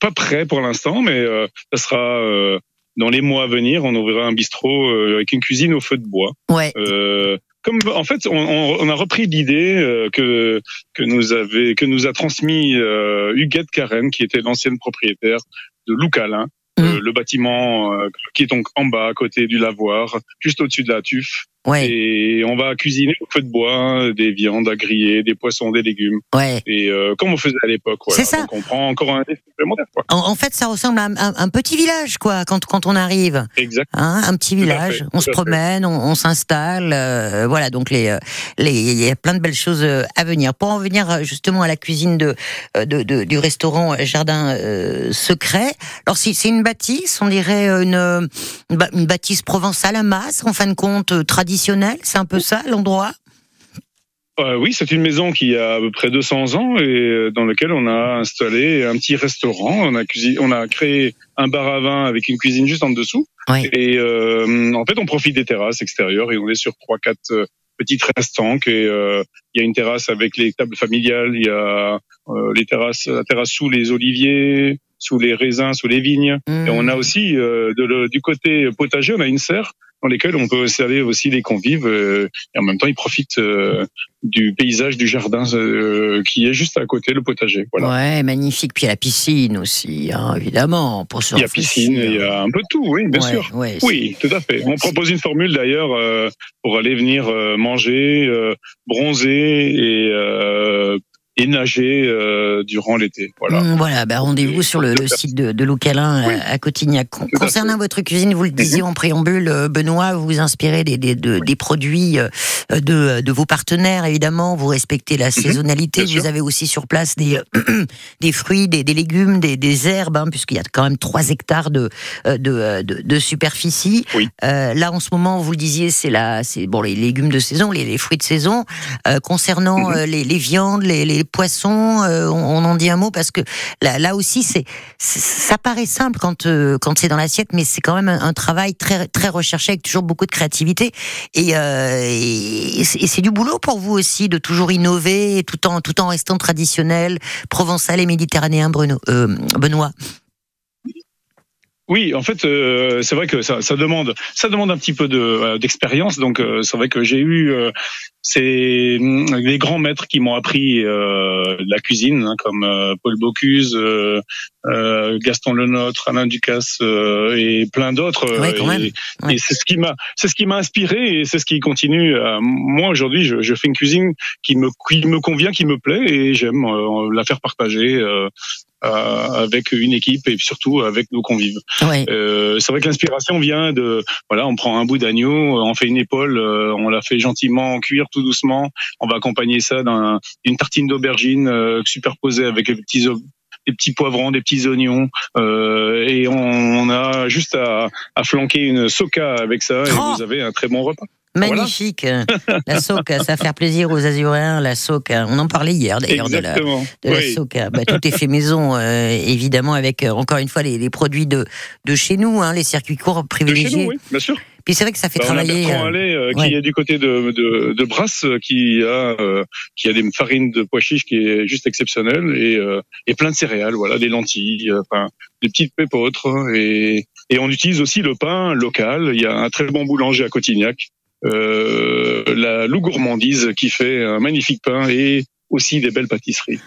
Speaker 3: pas prêt pour l'instant, mais euh, ça sera euh, dans les mois à venir. On ouvrira un bistrot euh, avec une cuisine au feu de bois.
Speaker 2: Ouais.
Speaker 3: Euh, comme en fait, on, on- on a repris l'idée euh, que que nous avait que nous a transmis euh, Huguette Karen, qui était l'ancienne propriétaire de Loucalin,
Speaker 2: Mm.
Speaker 3: euh, le bâtiment euh, qui est donc en bas à côté du lavoir, juste au-dessus de la tuffe.
Speaker 2: Ouais,
Speaker 3: Et on va cuisiner au feu de bois hein, des viandes à griller, des poissons, des légumes.
Speaker 2: ouais.
Speaker 3: Et euh, comme on faisait à l'époque, voilà.
Speaker 2: C'est ça.
Speaker 3: Donc on prend encore un supplémentaire, quoi.
Speaker 2: En, en fait, ça ressemble à un, petit village, quoi, quand, quand on arrive.
Speaker 3: Exact.
Speaker 2: Hein, un petit village,
Speaker 3: fait,
Speaker 2: on se promène, on, on s'installe, euh, voilà. Donc les, euh, les, il y a plein de belles choses à venir. Pour en venir justement à la cuisine de, de, de- du restaurant Jardin euh, Secret. Alors c'est une bâtisse, on dirait une, une bâtisse provençale à masse, en fin de compte euh, traditionnelle. C'est un peu ça l'endroit?
Speaker 3: Euh, oui, c'est une maison qui a à peu près 200 ans et euh, dans laquelle on a installé un petit restaurant. On a cuisiné, on a créé un bar à vin avec une cuisine juste en dessous. Et euh, en fait, on profite des terrasses extérieures et on est sur trois, quatre petites restanques. Et euh, il y a une terrasse avec les tables familiales. Il y a les terrasses, la terrasse sous les oliviers, sous les raisins, sous les vignes. Et on a aussi de du côté potager, on a une serre dans lesquels on peut observer aussi les convives euh, et en même temps ils profitent euh, du paysage du jardin euh, qui est juste à côté, le potager. Voilà.
Speaker 2: Ouais, magnifique. Puis il y a la piscine aussi, hein, évidemment, pour se
Speaker 3: Il y a piscine, il y a un peu de tout, oui, bien
Speaker 2: Ouais,
Speaker 3: sûr.
Speaker 2: ouais,
Speaker 3: Oui, tout à fait. On propose une formule d'ailleurs euh, pour aller venir euh, manger, euh, bronzer et, euh, et nager euh, durant l'été. Voilà.
Speaker 2: Mm, Voilà, bah, rendez-vous sur le, le site de, de Loucalin
Speaker 3: Oui.
Speaker 2: à, Cotignac. Con- Concernant votre cuisine, vous le disiez en préambule, euh, Benoît, vous vous inspirez des, des, de- des produits euh, de, de vos partenaires, évidemment. Vous respectez la saisonnalité.
Speaker 3: Mhm. sûr.
Speaker 2: Vous avez aussi sur place des, euh, <clears throat> des fruits, des, des légumes, des, des herbes, hein, puisqu'il y a quand même 3 hectares de, euh, de, euh, de, superficie.
Speaker 3: Oui.
Speaker 2: Euh, là, en ce moment, vous le disiez, c'est bon les légumes de saison, les, les fruits de saison. Euh, concernant
Speaker 3: Mhm.
Speaker 2: euh, les, les viandes, les, les poissons, euh, on, en dit un mot parce que là, aussi, c'est, ça paraît simple quand euh, quand c'est dans l'assiette, mais c'est quand même un, travail très très recherché avec toujours beaucoup de créativité et, euh, et, c'est- du boulot pour vous aussi de toujours innover tout en tout en restant traditionnel, provençal et méditerranéen, Bruno, Benoît.
Speaker 3: Oui, en fait, euh, c'est vrai que ça, ça demande, ça demande un petit peu de euh, d'expérience. Donc, euh, c'est vrai que j'ai eu euh, ces hum, des grands maîtres qui m'ont appris euh, la cuisine, hein, comme euh, Paul Bocuse, euh, euh, Gaston Lenôtre, Alain Ducasse euh, et plein d'autres.
Speaker 2: Ouais,
Speaker 3: et.
Speaker 2: Ouais.
Speaker 3: et c'est ce qui m'a, c'est ce qui m'a inspiré et c'est ce qui continue. moi aujourd'hui, je, je fais une cuisine qui me qui me convient, qui me plaît et j'aime euh, la faire partager. Euh, avec une équipe et surtout avec nos convives.
Speaker 2: Ouais.
Speaker 3: Euh, c'est vrai que l'inspiration vient de voilà, on prend un bout d'agneau, on fait une épaule, euh, on la fait gentiment cuire tout doucement, on va accompagner ça d'un- d'une tartine d'aubergine euh, superposée avec des petits des petits poivrons, des petits oignons, euh, et on, on a juste à, à flanquer une soca avec ça, et
Speaker 2: Oh
Speaker 3: vous avez un très bon repas. Voilà.
Speaker 2: Magnifique. La soca, ça va faire plaisir aux Azuréens, la soca. On en parlait hier d'ailleurs de la, de la
Speaker 3: Oui.
Speaker 2: soca. Bah, tout est fait maison, euh, évidemment, avec euh, encore une fois les, les produits de, de chez nous, hein, les circuits courts
Speaker 3: De chez
Speaker 2: privilégiés.
Speaker 3: nous, oui, bien sûr.
Speaker 2: Puis c'est vrai que ça fait
Speaker 3: Bah, on a
Speaker 2: travailler. Euh,
Speaker 3: Allais, euh,
Speaker 2: ouais.
Speaker 3: qui est du côté de, de, de Brasse, euh, qui a euh, qui a des farines de pois chiches qui est juste exceptionnelle et, euh, et plein de céréales, voilà, des lentilles, euh, enfin des petites pépautres et et on utilise aussi le pain local. Il y a un très bon boulanger à Cotignac, la Loup Gourmandise, qui fait un magnifique pain et aussi des belles pâtisseries.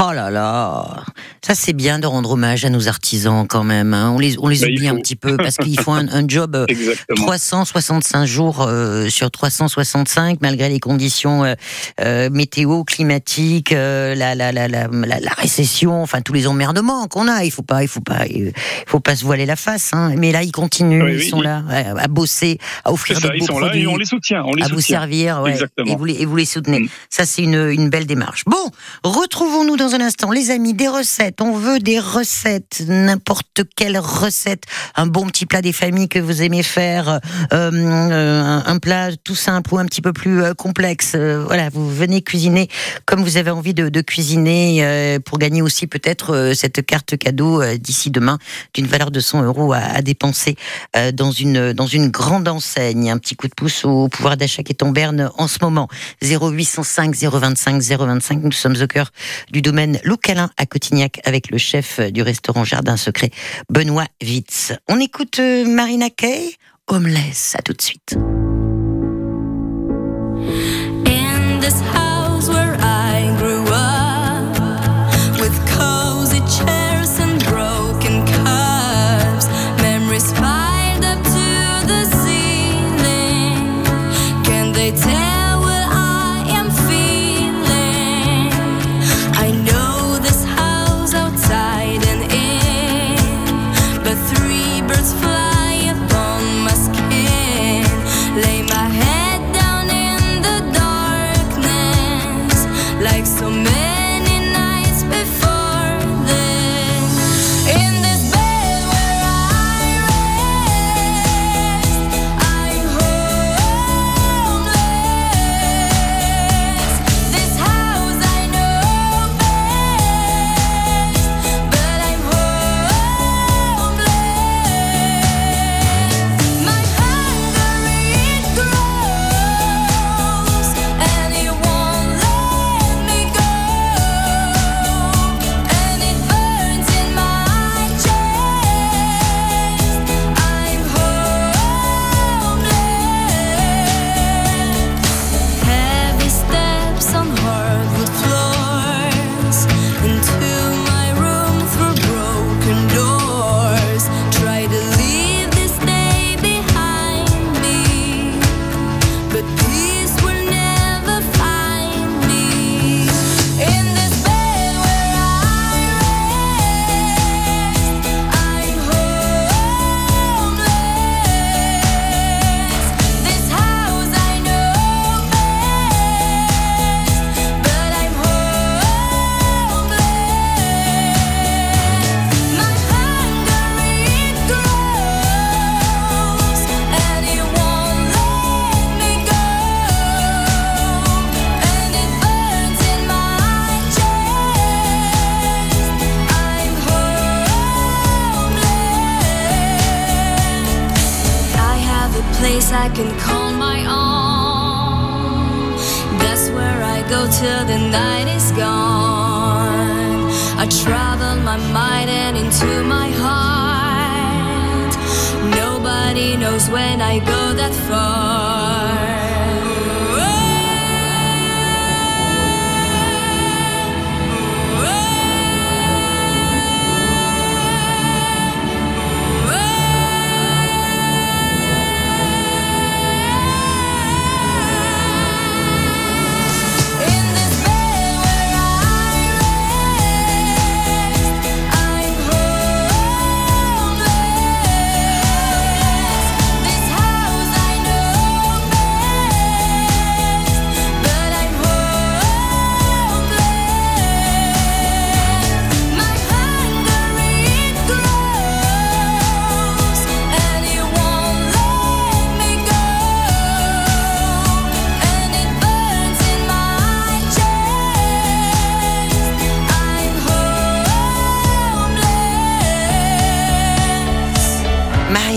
Speaker 2: Oh là là, ça c'est bien de rendre hommage à nos artisans quand même. hein. On les, on les
Speaker 3: Bah,
Speaker 2: oublie un petit peu parce qu'ils font un, un job euh,
Speaker 3: Exactement.
Speaker 2: 365 jours euh, sur 365 malgré les conditions euh, euh, météo, climatiques, euh, la, la, la, la, récession, enfin tous les emmerdements qu'on a. Il faut pas, il faut pas, il faut pas se voiler la face. Hein. Mais là ils continuent,
Speaker 3: Oui,
Speaker 2: ils
Speaker 3: oui,
Speaker 2: sont
Speaker 3: ils-
Speaker 2: là à bosser, à offrir
Speaker 3: ça,
Speaker 2: des
Speaker 3: ils
Speaker 2: beaux
Speaker 3: sont là
Speaker 2: produits
Speaker 3: et on les soutient, on les
Speaker 2: à vous servir, ouais, et vous les, et vous les soutenez.
Speaker 3: Mm.
Speaker 2: Ça, c'est une, une belle démarche. Bon, retrouvons-nous dans un instant, les amis, des recettes. On veut des recettes, n'importe quelle recette. Un bon petit plat des familles que vous aimez faire, euh, euh, un, plat tout simple ou un petit peu plus euh, complexe. Voilà, vous venez cuisiner comme vous avez envie de, cuisiner pour gagner aussi peut-être cette carte cadeau d'ici demain d'une valeur de 100 euros à, dépenser dans une dans une grande enseigne. Un petit coup de pouce au pouvoir d'achat qui est en berne en ce moment. 0805 025 025. Nous sommes au cœur du domaine Loucalin à Cotignac avec le chef du restaurant Jardin Secret, Benoît Witz. On écoute euh, Marina Kay, Homeless. À tout de suite.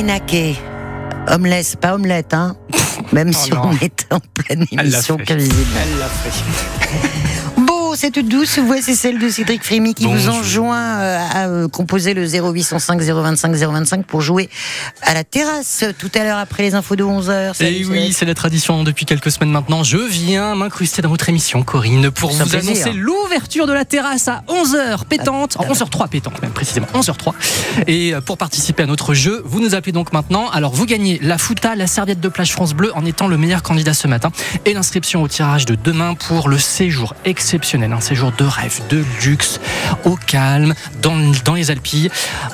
Speaker 2: Marina Kay, homeless, pas omelette, hein Même si
Speaker 9: Oh non.
Speaker 2: on est en pleine émission cuisine.
Speaker 9: Elle l'a fait.
Speaker 2: Cette douce voix, c'est celle de Cédric Frémy qui vous
Speaker 9: Bonjour.
Speaker 2: enjoint euh, à euh, composer le 0805 025 025 pour jouer à la terrasse tout à l'heure après les infos de 11h.
Speaker 9: Et oui, c'est la tradition depuis quelques semaines maintenant. Je viens m'incruster dans votre émission, Corinne, pour vous
Speaker 2: plaisir.
Speaker 9: annoncer l'ouverture de la terrasse à 11h pétante,
Speaker 2: Ah,
Speaker 9: en 11h03 pétante même précisément, 11h03. Et euh, pour participer à notre jeu, vous nous appelez donc maintenant. Alors vous gagnez la fouta, la serviette de plage France Bleu en étant le meilleur candidat ce matin et l'inscription au tirage de demain pour le séjour exceptionnel, un séjour de rêve, de luxe, au calme, dans, dans les Alpilles,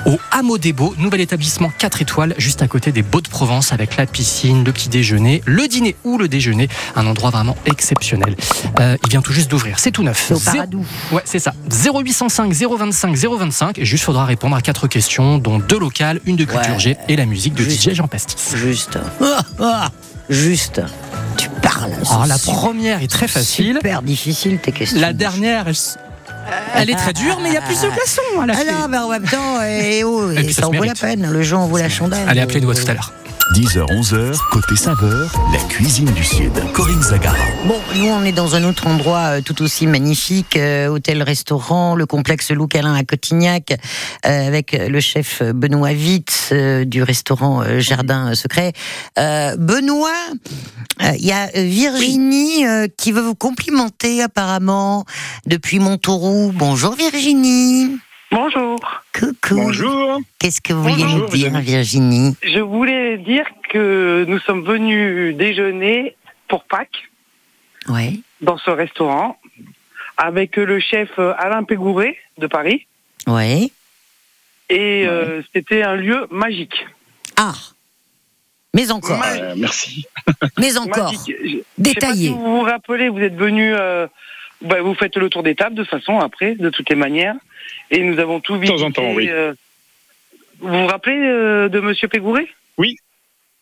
Speaker 9: au Hameau des Beaux, nouvel établissement 4 étoiles, juste à côté des Beaux de Provence, avec la piscine, le petit déjeuner, le dîner ou le déjeuner, un endroit vraiment exceptionnel. Euh, il vient tout juste d'ouvrir, c'est tout neuf.
Speaker 2: C'est au Paradou.
Speaker 9: Ouais, c'est ça. 0805 025 025. Et juste faudra répondre à quatre questions, dont deux locales, une de culture
Speaker 2: Ouais.
Speaker 9: G et la musique de
Speaker 2: Juste.
Speaker 9: DJ Jean Pastis.
Speaker 2: Juste. Ah, <laughs> ah, juste. Tu parles.
Speaker 9: Alors,
Speaker 2: c'est
Speaker 9: la première est très facile.
Speaker 2: Super difficile tes questions.
Speaker 9: La dernière, elle, est très dure, mais il y a plus de glaçons à la
Speaker 2: Ah
Speaker 9: clé.
Speaker 2: non, mais en même temps, eh, oh, <laughs>
Speaker 9: Et ça
Speaker 2: en vaut la peine. Le jeu en vaut la chandelle.
Speaker 9: Allez, appelez-nous à tout à l'heure.
Speaker 1: 10h, 11h, côté saveur, la cuisine du Sud. Corinne Zagara.
Speaker 2: Bon, nous on est dans un autre endroit euh, tout aussi magnifique, euh, hôtel-restaurant, le complexe Loucalin à Cotignac, euh, avec le chef Benoît Witt euh, du restaurant euh, Jardin Secret. Euh, Benoît, euh, il y a Virginie euh, qui veut vous complimenter apparemment depuis Montauroux. Bonjour Virginie.
Speaker 10: Bonjour.
Speaker 2: Coucou.
Speaker 3: Bonjour.
Speaker 2: Qu'est-ce que vous vouliez nous dire Virginie
Speaker 10: Je voulais dire que nous sommes venus déjeuner pour Pâques
Speaker 2: Ouais.
Speaker 10: dans ce restaurant avec le chef Alain Pégouré de Paris
Speaker 2: Ouais.
Speaker 10: et euh, c'était un lieu magique.
Speaker 2: Ah. Mais encore.
Speaker 3: Euh, merci. <laughs>
Speaker 2: Mais encore.
Speaker 10: Magique. Je- je sais pas
Speaker 2: Détaillé.
Speaker 10: si vous vous rappelez, vous êtes venus, euh, bah, vous faites le tour des tables de toute façon après, de toutes les manières, et nous avons tout
Speaker 3: De
Speaker 10: visité.
Speaker 3: temps en temps, oui.
Speaker 10: euh, vous vous rappelez euh, de Monsieur Pégouré Oui.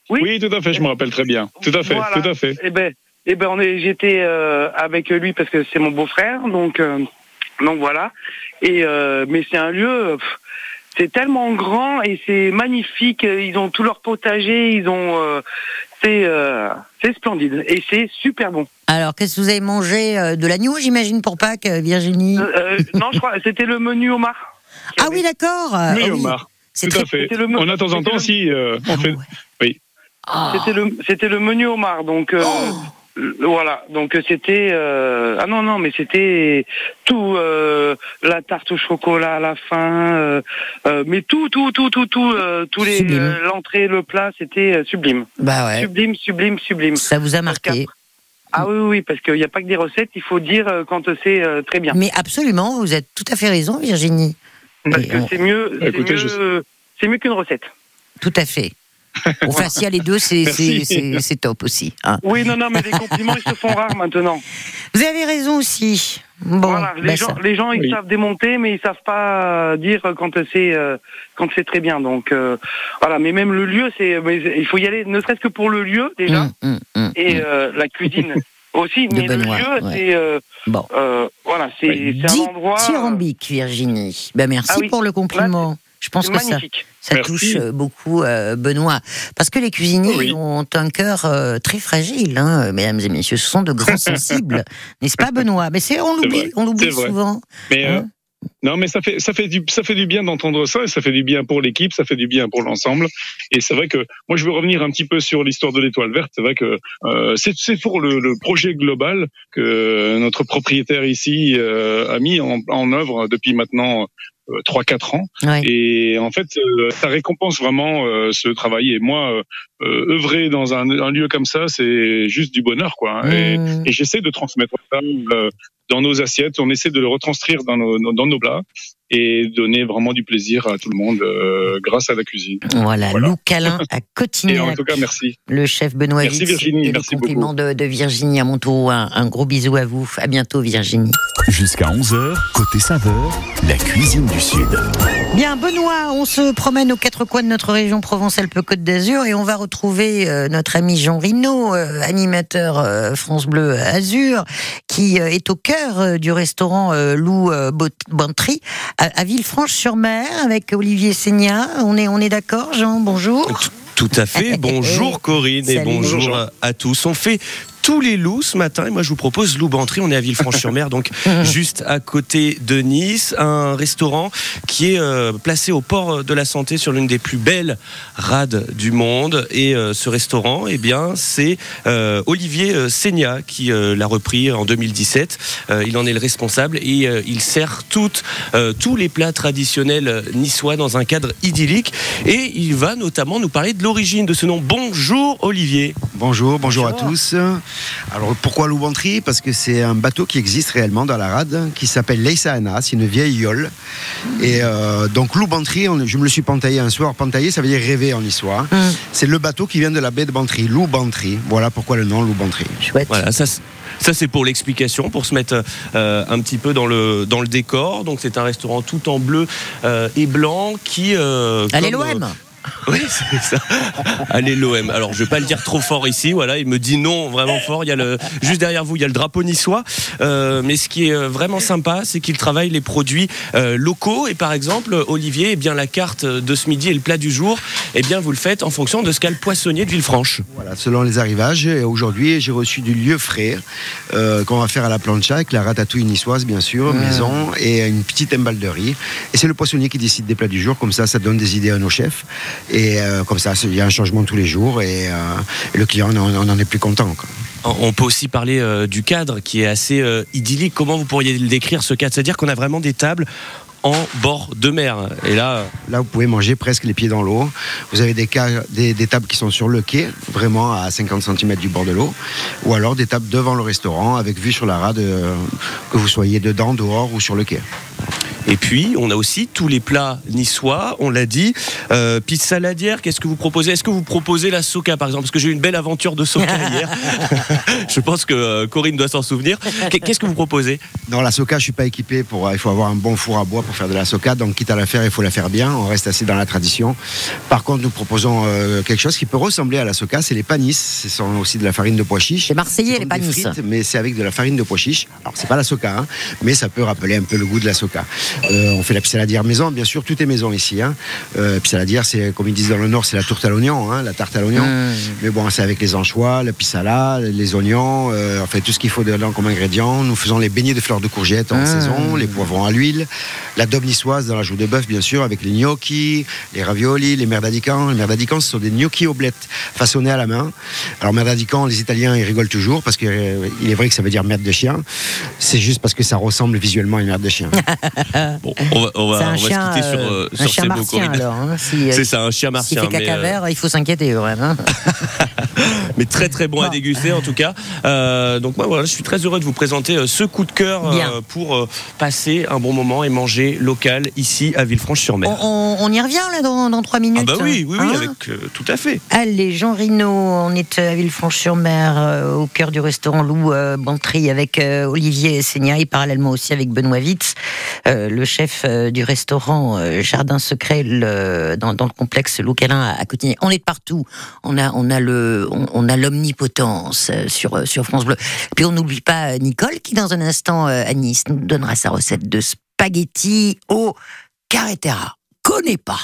Speaker 3: Oui, tout à fait, je me rappelle très bien. Tout à fait,
Speaker 10: Voilà.
Speaker 3: tout à fait.
Speaker 10: Eh ben, eh ben, on est, j'étais euh, avec lui parce que c'est mon beau-frère, donc, donc voilà. Et mais c'est un lieu, pff, c'est tellement grand et c'est magnifique. Ils ont tout leur potager, ils ont, euh, c'est, euh, c'est splendide et c'est super bon.
Speaker 2: Alors, qu'est-ce que vous avez mangé euh, De l'agneau, j'imagine, pour Pâques, euh, Virginie
Speaker 10: Euh, euh, <laughs> non, je crois, c'était le menu homard.
Speaker 2: Ah oui, d'accord.
Speaker 3: Oui,
Speaker 2: Ah oui.
Speaker 3: Omar.
Speaker 2: C'est
Speaker 3: Tout
Speaker 2: très...
Speaker 3: à fait.
Speaker 10: le
Speaker 3: On a de temps en
Speaker 10: c'était
Speaker 3: temps
Speaker 10: le-
Speaker 3: aussi, euh, on
Speaker 2: Ah
Speaker 3: fait.
Speaker 2: ouais. Ah.
Speaker 10: C'était le, c'était le menu homard, donc. euh, euh, Voilà, donc euh, c'était euh, ah non non mais c'était tout euh, la tarte au chocolat à la fin, euh, euh, mais tout tout tout tout tout euh, tous les euh, l'entrée le plat c'était euh, sublime,
Speaker 2: Bah ouais.
Speaker 10: sublime sublime sublime.
Speaker 2: Ça vous a marqué.
Speaker 10: Ah oui oui parce qu'il n'y a pas que des recettes, il faut dire euh, quand c'est euh, très bien,
Speaker 2: Mais absolument, vous avez tout à fait raison, Virginie.
Speaker 10: parce
Speaker 2: Et
Speaker 10: que
Speaker 2: on-
Speaker 10: c'est mieux c'est
Speaker 3: Écoutez,
Speaker 10: mieux,
Speaker 3: je-
Speaker 10: c'est mieux qu'une recette.
Speaker 2: Tout à fait. Enfin, s'il y a les deux, c'est top aussi. hein.
Speaker 10: Oui non non mais les compliments ils se font rares maintenant.
Speaker 2: Vous avez raison aussi. Bon,
Speaker 10: voilà, les
Speaker 2: bah,
Speaker 10: gens,
Speaker 2: ça-
Speaker 10: les gens, ils
Speaker 3: Oui.
Speaker 10: savent démonter, mais ils savent pas dire quand c'est euh, quand c'est très bien. Donc euh, voilà, mais même le lieu, c'est, il faut y aller, ne serait-ce que pour le lieu déjà,
Speaker 2: Hum, hum, hum,
Speaker 10: et euh, la cuisine <laughs> aussi.
Speaker 2: De
Speaker 10: mais
Speaker 2: Benoît,
Speaker 10: le lieu,
Speaker 2: ouais.
Speaker 10: c'est euh,
Speaker 2: Bon.
Speaker 10: euh, voilà, c'est un endroit.
Speaker 2: Dithyrambique, Virginie. Ben merci
Speaker 10: Ah oui.
Speaker 2: pour le compliment. Je Je pense que ça,
Speaker 10: magnifique.
Speaker 2: ça
Speaker 3: Merci.
Speaker 2: touche euh, beaucoup euh, Benoît. Parce que les cuisiniers
Speaker 3: Oui.
Speaker 2: ont un cœur euh, très fragile, hein, mesdames et messieurs. Ce sont de grands <laughs> sensibles, n'est-ce pas, Benoît? Mais c'est on l'oublie, on l'oublie souvent.
Speaker 3: Mais euh,
Speaker 2: Hein?
Speaker 3: non, mais ça fait ça fait du ça fait du bien d'entendre ça et ça fait du bien pour l'équipe, ça fait du bien pour l'ensemble. Et c'est vrai que moi je veux revenir un petit peu sur l'histoire de l'étoile verte. C'est vrai que c'est pour le, le projet global que notre propriétaire ici a mis en, en œuvre depuis maintenant trois quatre ans.
Speaker 2: Ouais.
Speaker 3: Et en fait, euh, ça récompense vraiment euh, ce travail. Et moi, euh, euh, œuvrer dans un, un lieu comme ça, c'est juste du bonheur, quoi. Et,
Speaker 2: Mmh.
Speaker 3: et j'essaie de transmettre ça euh, dans nos assiettes. On essaie de le retranscrire dans nos, dans nos plats et donner vraiment du plaisir à tout le monde euh, grâce à la cuisine.
Speaker 2: Voilà,
Speaker 3: Voilà.
Speaker 2: Lou Calin à <laughs>
Speaker 3: Et en
Speaker 2: Cotignac.
Speaker 3: tout cas, merci.
Speaker 2: Le chef Benoît
Speaker 3: Merci
Speaker 2: Vitz
Speaker 3: Virginie,
Speaker 2: et
Speaker 3: merci
Speaker 2: les compliments de, de Virginie à mon tour. Un, un gros bisou à vous. À bientôt Virginie.
Speaker 1: Jusqu'à 11h, côté saveur, la cuisine du Sud.
Speaker 2: Bien, Benoît, on se promène aux quatre coins de notre région Provence-Alpes-Côte d'Azur et on va retrouver euh, notre ami Jean Rino, euh, animateur euh, France Bleu Azur, qui euh, est au cœur euh, du restaurant euh, Lou Bantry à, à Villefranche-sur-Mer avec Olivier Seigna. On est, on est d'accord, Jean? Bonjour.
Speaker 11: Tout à fait. <laughs> Bonjour Corinne et bonjour
Speaker 3: Bonjour.
Speaker 11: à tous. On fait tous les loups ce matin et moi je vous propose Loup Bantry. On est à Villefranche-sur-Mer, donc <laughs> juste à côté de Nice, un restaurant qui est euh, placé au port de la Santé sur l'une des plus belles rades du monde. Et euh, ce restaurant, eh bien, c'est euh, Olivier Seigna qui euh, l'a repris en 2017. Euh, il en est le responsable et euh, il sert toutes, euh, tous les plats traditionnels niçois dans un cadre idyllique. Et il va notamment nous parler de l'origine de ce nom. Bonjour Olivier.
Speaker 12: Bonjour, bonjour, à tous. Alors pourquoi Loubantry Parce que c'est un bateau qui existe réellement dans la rade, qui s'appelle Leissaana, c'est une vieille yole. Et euh, donc Loubantry, je me le suis pentaillé un soir. Pentaillé, ça veut dire rêver en histoire. C'est le bateau qui vient de la baie de Bantry, Loubantry. Voilà pourquoi le nom Loubantry.
Speaker 2: Chouette.
Speaker 11: Voilà, ça, c'est- ça c'est pour l'explication, pour se mettre euh, un petit peu dans le, dans le décor. Donc c'est un restaurant tout en bleu euh, et blanc qui... euh,
Speaker 2: Allez
Speaker 11: comme,
Speaker 2: l'OM
Speaker 11: euh, Oui, <laughs> c'est ça. Allez l'OM. Alors je vais pas le dire trop fort ici. Voilà, il me dit non vraiment fort. Il y a le juste derrière vous, il y a le drapeau niçois. Euh, mais ce qui est euh, vraiment sympa, c'est qu'il travaille les produits euh, locaux. Et par exemple, Olivier, eh bien la carte de ce midi et le plat du jour, eh bien vous le faites en fonction de ce qu'a le poissonnier de Villefranche.
Speaker 12: Voilà, selon les arrivages. Et aujourd'hui, j'ai reçu du lieu frais euh, qu'on va faire à la plancha avec la ratatouille niçoise, bien sûr, maison, et une petite emballe de riz. Et c'est le poissonnier qui décide des plats du jour. Comme ça, ça donne des idées à nos chefs. Et euh, comme ça, il y a un changement tous les jours. Et, euh, et le client, on, on en est plus content. quoi.
Speaker 11: On peut aussi parler euh, du cadre qui est assez euh, idyllique. Comment vous pourriez le décrire ce cadre? C'est-à-dire qu'on a vraiment des tables en bord de mer. Et là,
Speaker 12: Là, vous pouvez manger presque les pieds dans l'eau. Vous avez des, ca- des, des tables qui sont sur le quai, vraiment à 50 cm du bord de l'eau. Ou alors des tables devant le restaurant, avec vue sur la rade, euh, que vous soyez dedans, dehors ou sur le quai.
Speaker 11: Et puis on a aussi tous les plats niçois. On l'a dit. Euh, pizza saladière. Qu'est-ce que vous proposez? Est-ce que vous proposez la soca par exemple? Parce que j'ai eu une belle aventure de soca <laughs> hier. <laughs> Je pense que euh, Corinne doit s'en souvenir. Qu'est- Qu'est-ce que vous proposez?
Speaker 12: Dans la soca, je suis pas équipé pour. Il faut avoir un bon four à bois pour faire de la soca. Donc, quitte à la faire, il faut la faire bien. On reste assez dans la tradition. Par contre, nous proposons euh, quelque chose qui peut ressembler à la soca. C'est les panis. Ce sont aussi de la farine de pois chiche.
Speaker 2: C'est marseillais, les panis.
Speaker 12: frites, mais c'est avec de la farine de pois chiche. Alors, c'est pas la soca, hein, mais ça peut rappeler un peu le goût de la soca. Euh, on fait la pissaladière maison, bien sûr. Tout est maison ici. Hein. Euh, pissaladière, c'est comme ils disent dans le Nord, c'est la tourte à l'oignon, hein, la tarte à l'oignon.
Speaker 2: Mmh.
Speaker 12: Mais bon, c'est avec les anchois, le pissala, les oignons, euh, enfin tout ce qu'il faut dedans comme ingrédient. Nous faisons les beignets de fleurs de courgettes en
Speaker 2: Mmh.
Speaker 12: saison, les poivrons à l'huile, la daube niçoise dans la joue de bœuf, bien sûr, avec les gnocchis, les raviolis, les merdadicans. Les merdadicans, ce sont des gnocchis oblettes façonnés à la main. Alors, merdadicans, les Italiens, ils rigolent toujours parce qu'il est vrai que ça veut dire merde de chien. C'est juste parce que ça ressemble visuellement à une merde de chien. <laughs>
Speaker 11: Bon, on va, on va,
Speaker 2: C'est un
Speaker 11: on va
Speaker 2: chien,
Speaker 11: se quitter sur,
Speaker 2: euh,
Speaker 11: euh,
Speaker 2: un
Speaker 11: sur
Speaker 2: chien
Speaker 11: ces mots,
Speaker 2: martien,
Speaker 11: Corinne.
Speaker 2: alors. hein, si, euh,
Speaker 11: C'est ça, un chien
Speaker 2: fait
Speaker 11: mais,
Speaker 2: caca
Speaker 11: euh,
Speaker 2: vert, il faut s'inquiéter quand même. hein. <laughs>
Speaker 11: mais très très bon à
Speaker 2: Bon.
Speaker 11: déguster en tout cas. Euh, donc moi voilà, je suis très heureux de vous présenter euh, ce coup de cœur euh, pour euh, passer un bon moment et manger local ici à Villefranche-sur-Mer.
Speaker 2: On, y revient là dans, dans trois minutes.
Speaker 11: Ah bah oui, oui, oui,
Speaker 2: hein
Speaker 11: avec tout à fait.
Speaker 2: Allez, Jean Rino, on est à Villefranche-sur-Mer, au cœur du restaurant Lou Bantry, avec Olivier Seigna et parallèlement aussi avec Benoît Witz, le chef du restaurant Jardin Secret le- dans, dans le complexe Lou Calin à, à Cotigny. On est partout. On a, on a on, a l'omnipotence euh, sur euh, sur France Bleu. Puis on n'oublie pas euh, Nicole qui dans un instant à Nice nous donnera sa recette de spaghettis au carretera.
Speaker 7: Connais pas.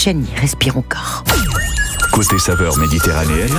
Speaker 7: Luciani, respire encore.
Speaker 1: Côté saveur méditerranéenne,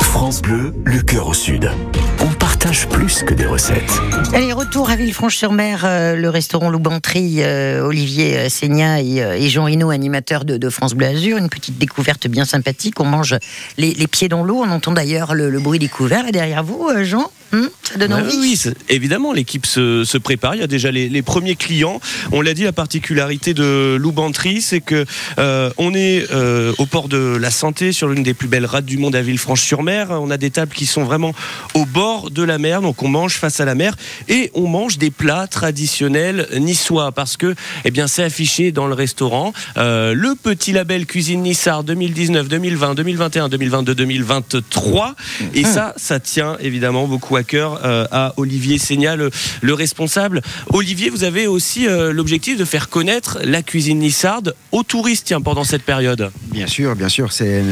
Speaker 1: France Bleu, le cœur au sud. On partage plus que des recettes.
Speaker 7: Allez, retour à Villefranche-sur-Mer, euh, le restaurant Loubanterie, euh, Olivier euh, Seigna et, et Jean Hinault, animateur de, de France Bleu Azur. Une petite découverte bien sympathique. On mange les, les pieds dans l'eau. On entend d'ailleurs le, le bruit des couverts là derrière vous, euh, Jean. Hum, ça donne
Speaker 11: Ouais,
Speaker 7: envie.
Speaker 11: oui, évidemment, l'équipe se, se prépare. Il y a déjà les, les premiers clients. On l'a dit, la particularité de Loubanterie, c'est que euh, on est euh, au port de la Santé, sur l'une des plus belles rades du monde à Villefranche-sur-Mer. On a des tables qui sont vraiment au bord de la mer, donc on mange face à la mer et on mange des plats traditionnels niçois parce que, eh bien, c'est affiché dans le restaurant. Euh, le petit label Cuisine Nissard 2019, 2020, 2021, 2022, 2023. Et ça, ça tient évidemment beaucoup à euh, à Olivier Seigna, le, le responsable. Olivier, vous avez aussi euh, l'objectif de faire connaître la cuisine nissarde aux touristes pendant cette période.
Speaker 12: Bien sûr, bien sûr. C'est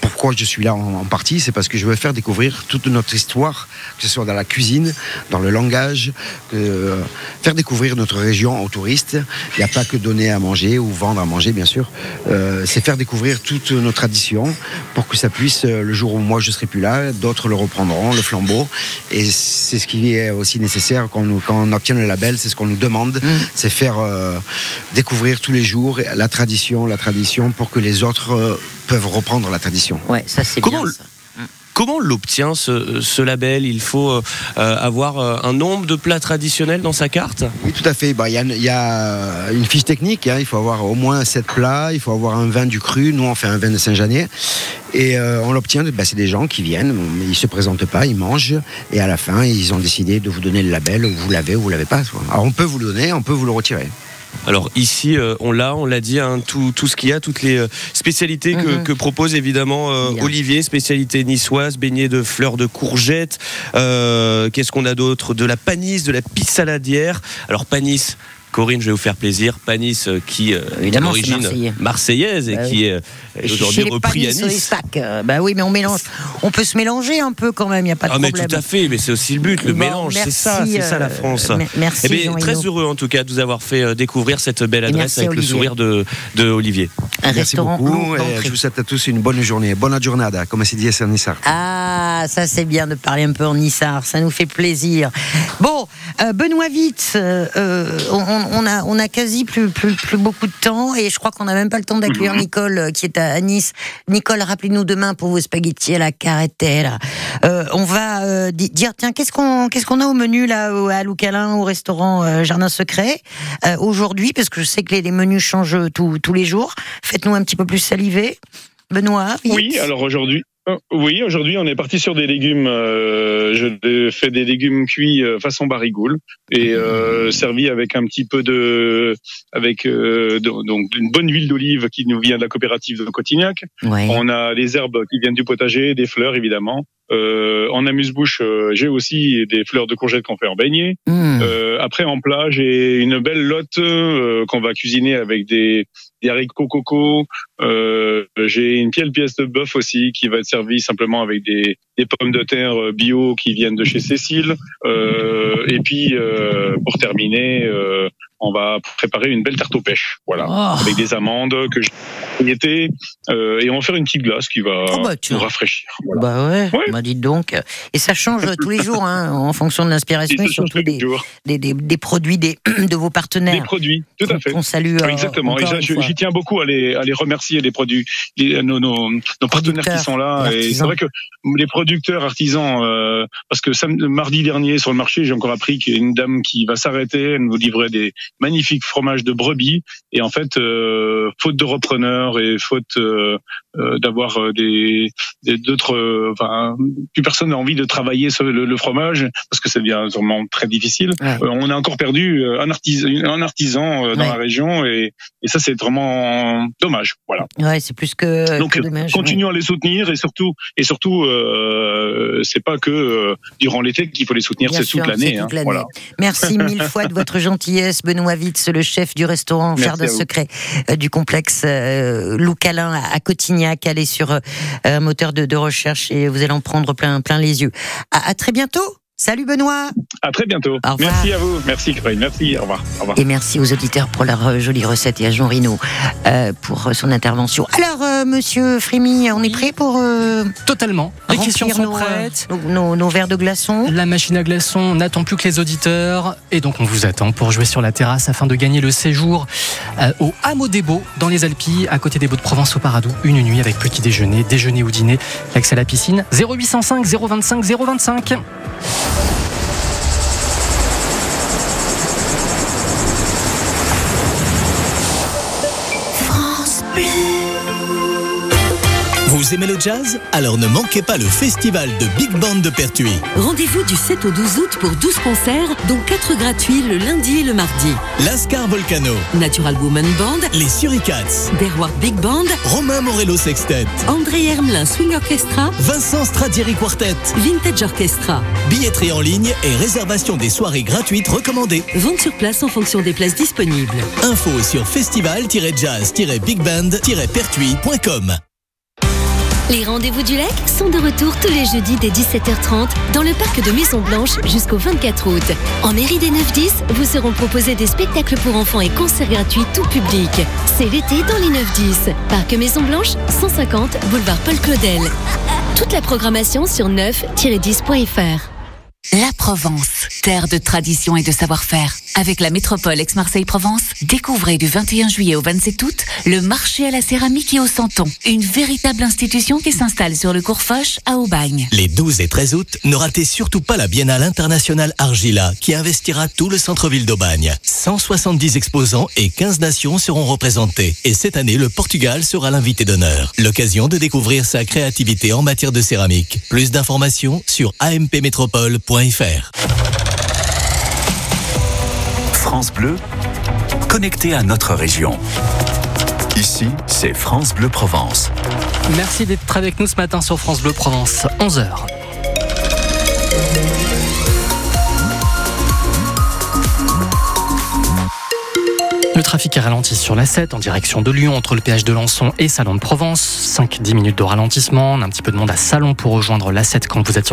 Speaker 12: pourquoi je suis là en, partie, c'est parce que je veux faire découvrir toute notre histoire, que ce soit dans la cuisine, dans le langage, que, euh, faire découvrir notre région aux touristes. Il n'y a pas que donner à manger ou vendre à manger, bien sûr. Euh, c'est faire découvrir toutes nos traditions pour que ça puisse, euh, le jour où moi je serai plus là, d'autres le reprendront, le flambeau. Et c'est ce qui est aussi nécessaire quand, nous, quand on obtient le label, c'est ce qu'on nous demande, c'est faire euh, découvrir tous les jours la tradition, la tradition pour que les autres euh, peuvent reprendre la tradition.
Speaker 7: Ouais, ça c'est
Speaker 11: Comment
Speaker 7: bien. ça.
Speaker 11: Comment on l'obtient ce, ce label? Il faut euh, euh, avoir euh, un nombre de plats traditionnels dans sa carte?
Speaker 12: Oui, tout à fait. Bah, Il y, a, il y a une fiche technique. hein. Il faut avoir au moins 7 plats. Il faut avoir un vin du cru. Nous, on fait un vin de Saint-Janier. Et euh, on l'obtient. bah, c'est des gens qui viennent. Ils ne se présentent pas. Ils mangent. Et à la fin, ils ont décidé de vous donner le label. Vous l'avez ou vous l'avez pas. Alors, on peut vous le donner. On peut vous le retirer.
Speaker 11: Alors ici, euh, on l'a, on l'a dit, hein, tout, tout ce qu'il y a, toutes les euh, spécialités que,
Speaker 2: Mhm.
Speaker 11: que propose évidemment euh. Olivier, spécialité niçoise, beignets de fleurs de courgettes. Euh, Qu'est-ce qu'on a d'autre? De la panisse, de la pisse saladière. Alors panisse. Corinne, je vais vous faire plaisir. Panisse, euh, qui euh, est
Speaker 2: c'est
Speaker 11: d'origine
Speaker 2: marseillais.
Speaker 11: marseillaise et
Speaker 2: Bah
Speaker 11: qui est est aujourd'hui repris à Nice.
Speaker 2: sacs, euh, bah oui, mais on mélange. On peut se mélanger un peu quand même, il n'y a pas de
Speaker 11: Ah mais
Speaker 2: problème.
Speaker 11: tout à fait, mais c'est aussi le but, le
Speaker 2: Bon,
Speaker 11: mélange, c'est ça, c'est ça la
Speaker 2: euh,
Speaker 11: France.
Speaker 2: me- merci,
Speaker 11: Eh bien, très heureux en tout cas de vous avoir fait euh, découvrir cette belle adresse avec le sourire de, de Olivier.
Speaker 2: Un
Speaker 12: Merci
Speaker 2: restaurant
Speaker 12: beaucoup. Et je vous souhaite à tous une bonne journée. Bonne giornata, comme c'est dit à Nissar.
Speaker 2: Ah, ça c'est bien de parler un peu en Nissar, ça nous fait plaisir. Bon, euh, Benoît Vitz, euh, euh, on, on a, on a quasi plus, plus, plus beaucoup de temps et je crois qu'on n'a même pas le temps d'accueillir Nicole euh, qui est à, Nice. Nicole, rappelez-nous demain pour vos spaghettis à la carretelle. Euh, on va euh, di- dire, tiens, qu'est-ce qu'on qu'est-ce qu'on a au menu là à Loucalin, au restaurant euh, Jardin Secret euh, aujourd'hui, parce que je sais que les, les menus changent tous tous les jours. Faites-nous un petit peu plus saliver. Benoît
Speaker 3: Oui, alors aujourd'hui. Euh, Oui, aujourd'hui, on est parti sur des légumes. euh, je fais des légumes cuits euh, façon barigoule et euh, servis avec un petit peu de, avec euh, de- donc une bonne huile d'olive qui nous vient de la coopérative de Cotignac.
Speaker 2: Ouais.
Speaker 3: On a des herbes qui viennent du potager, des fleurs évidemment. Euh, en amuse-bouche, euh, j'ai aussi des fleurs de courgettes qu'on fait en beignet.
Speaker 2: Mmh.
Speaker 3: Euh, après, en plat, j'ai une belle lotte euh, qu'on va cuisiner avec des, des haricots coco. Euh, j'ai une pièce pièce de bœuf aussi qui va être servie simplement avec des, des pommes de terre euh, bio qui viennent de chez Cécile. Euh, et puis, euh, pour terminer, euh, on va préparer une belle tarte aux pêches, voilà,
Speaker 2: Oh.
Speaker 3: avec des amandes que j'ai grignées, euh, et on va faire une petite glace qui va
Speaker 2: Oh bah,
Speaker 3: nous rafraîchir. Voilà.
Speaker 2: Bah ouais,
Speaker 3: Ouais.
Speaker 2: bah dites donc. Et ça change tous les jours, hein, en fonction de l'inspiration et surtout des, des, des, des produits des, <clears throat> de vos
Speaker 3: Des
Speaker 2: partenaires.
Speaker 3: produits, tout à fait.
Speaker 2: On salue. euh,
Speaker 3: Exactement. Et j'y tiens beaucoup à les, à les remercier, les produits, les- nos, nos, nos partenaires qui sont là. Et c'est vrai que les producteurs artisans, euh, parce que mardi dernier sur le marché, j'ai encore appris qu'il y a une dame qui va s'arrêter, elle nous livrait des magnifiques fromages de brebis. Et en fait, euh, faute de repreneurs et faute euh, euh, d'avoir euh, des d'autres, euh, enfin, plus personne n'a envie de travailler sur le, le fromage parce que ça devient vraiment très difficile.
Speaker 2: Ouais.
Speaker 3: On a encore perdu un artisan, un artisan dans
Speaker 2: Ouais.
Speaker 3: la région et, et ça c'est vraiment dommage. Voilà.
Speaker 2: Ouais, c'est plus que,
Speaker 3: Donc
Speaker 2: que dommage.
Speaker 3: continuons à les soutenir et surtout et surtout euh, c'est pas que durant l'été qu'il faut les soutenir,
Speaker 2: Bien
Speaker 3: c'est toute l'année.
Speaker 2: c'est
Speaker 3: hein.
Speaker 2: toute l'année.
Speaker 3: Voilà.
Speaker 2: Merci <laughs> mille fois de votre gentillesse, Benoît Vitz, le chef du restaurant
Speaker 3: Merci
Speaker 2: Jardin. Secret euh, du complexe euh, Loucalin à, à Cotignac. Allez sur euh, un moteur de, de recherche et vous allez en prendre plein, plein les yeux. À, à très bientôt. Salut Benoît.
Speaker 3: À très bientôt.
Speaker 2: Au revoir.
Speaker 3: Merci à vous. Merci Corinne. Merci. Au revoir. Au revoir.
Speaker 2: Et merci aux auditeurs pour leur euh, jolie recette et à Jean Rino euh, pour euh, son intervention. Alors, euh, monsieur Frémy, on est prêt pour euh,
Speaker 9: Totalement. Les questions sont
Speaker 2: nos,
Speaker 9: prêtes.
Speaker 2: nos, nos- nos verres de glaçons
Speaker 9: La machine à glaçons n'attend plus que les auditeurs et donc on vous attend pour jouer sur la terrasse afin de gagner le séjour euh, au Hameau des Beaux dans les Alpilles à côté des Beaux de Provence au Paradou. Une nuit avec petit déjeuner, déjeuner ou dîner, l'accès à la piscine 0805 025 025. Thank you.
Speaker 13: Vous aimez le jazz? Alors ne manquez pas le festival de Big Band de Pertuis.
Speaker 14: Rendez-vous du 7 au 12 août pour 12 concerts, dont 4 gratuits le lundi et le mardi.
Speaker 13: Lascar Volcano,
Speaker 14: Natural Woman Band,
Speaker 13: les Suricats,
Speaker 14: Derward Big Band,
Speaker 13: Romain Morello Sextet,
Speaker 14: André Hermelin Swing Orchestra,
Speaker 13: Vincent Stradieri Quartet.
Speaker 14: Vintage Orchestra.
Speaker 13: Billetterie en ligne et réservation des soirées gratuites recommandées.
Speaker 14: Vente sur place en fonction des places disponibles.
Speaker 13: Info sur festival-jazz-bigband-pertuis.com.
Speaker 15: Les rendez-vous du lac sont de retour tous les jeudis dès 17h30 dans le parc de Maison Blanche jusqu'au 24 août. En mairie des 9-10, vous seront proposés des spectacles pour enfants et concerts gratuits tout public. C'est l'été dans les 9-10. Parc Maison Blanche, 150 boulevard Paul Claudel. Toute la programmation sur 9-10.fr.
Speaker 14: La Provence.
Speaker 16: terre de tradition et de savoir-faire. Avec la métropole Aix-Marseille-Provence, découvrez du 21 juillet au 27 août le marché à la céramique et au santon. Une véritable institution qui s'installe sur le cours Foch à Aubagne.
Speaker 13: Les 12 et 13 août, ne ratez surtout pas la Biennale internationale Argila qui investira tout le centre-ville d'Aubagne. 170 exposants et 15 nations seront représentés. Et cette année, le Portugal sera l'invité d'honneur. L'occasion de découvrir sa créativité en matière de céramique. Plus d'informations sur ampmétropole.fr.
Speaker 1: France Bleu, connecté à notre région. Ici, c'est France Bleu Provence.
Speaker 9: Merci d'être avec nous ce matin sur France Bleu Provence, 11h. Le trafic est ralenti sur la 7 en direction de Lyon entre le péage de Lançon et Salon de Provence. 5-10 minutes de ralentissement. Un petit peu de monde à Salon pour rejoindre la 7 quand vous êtes sur la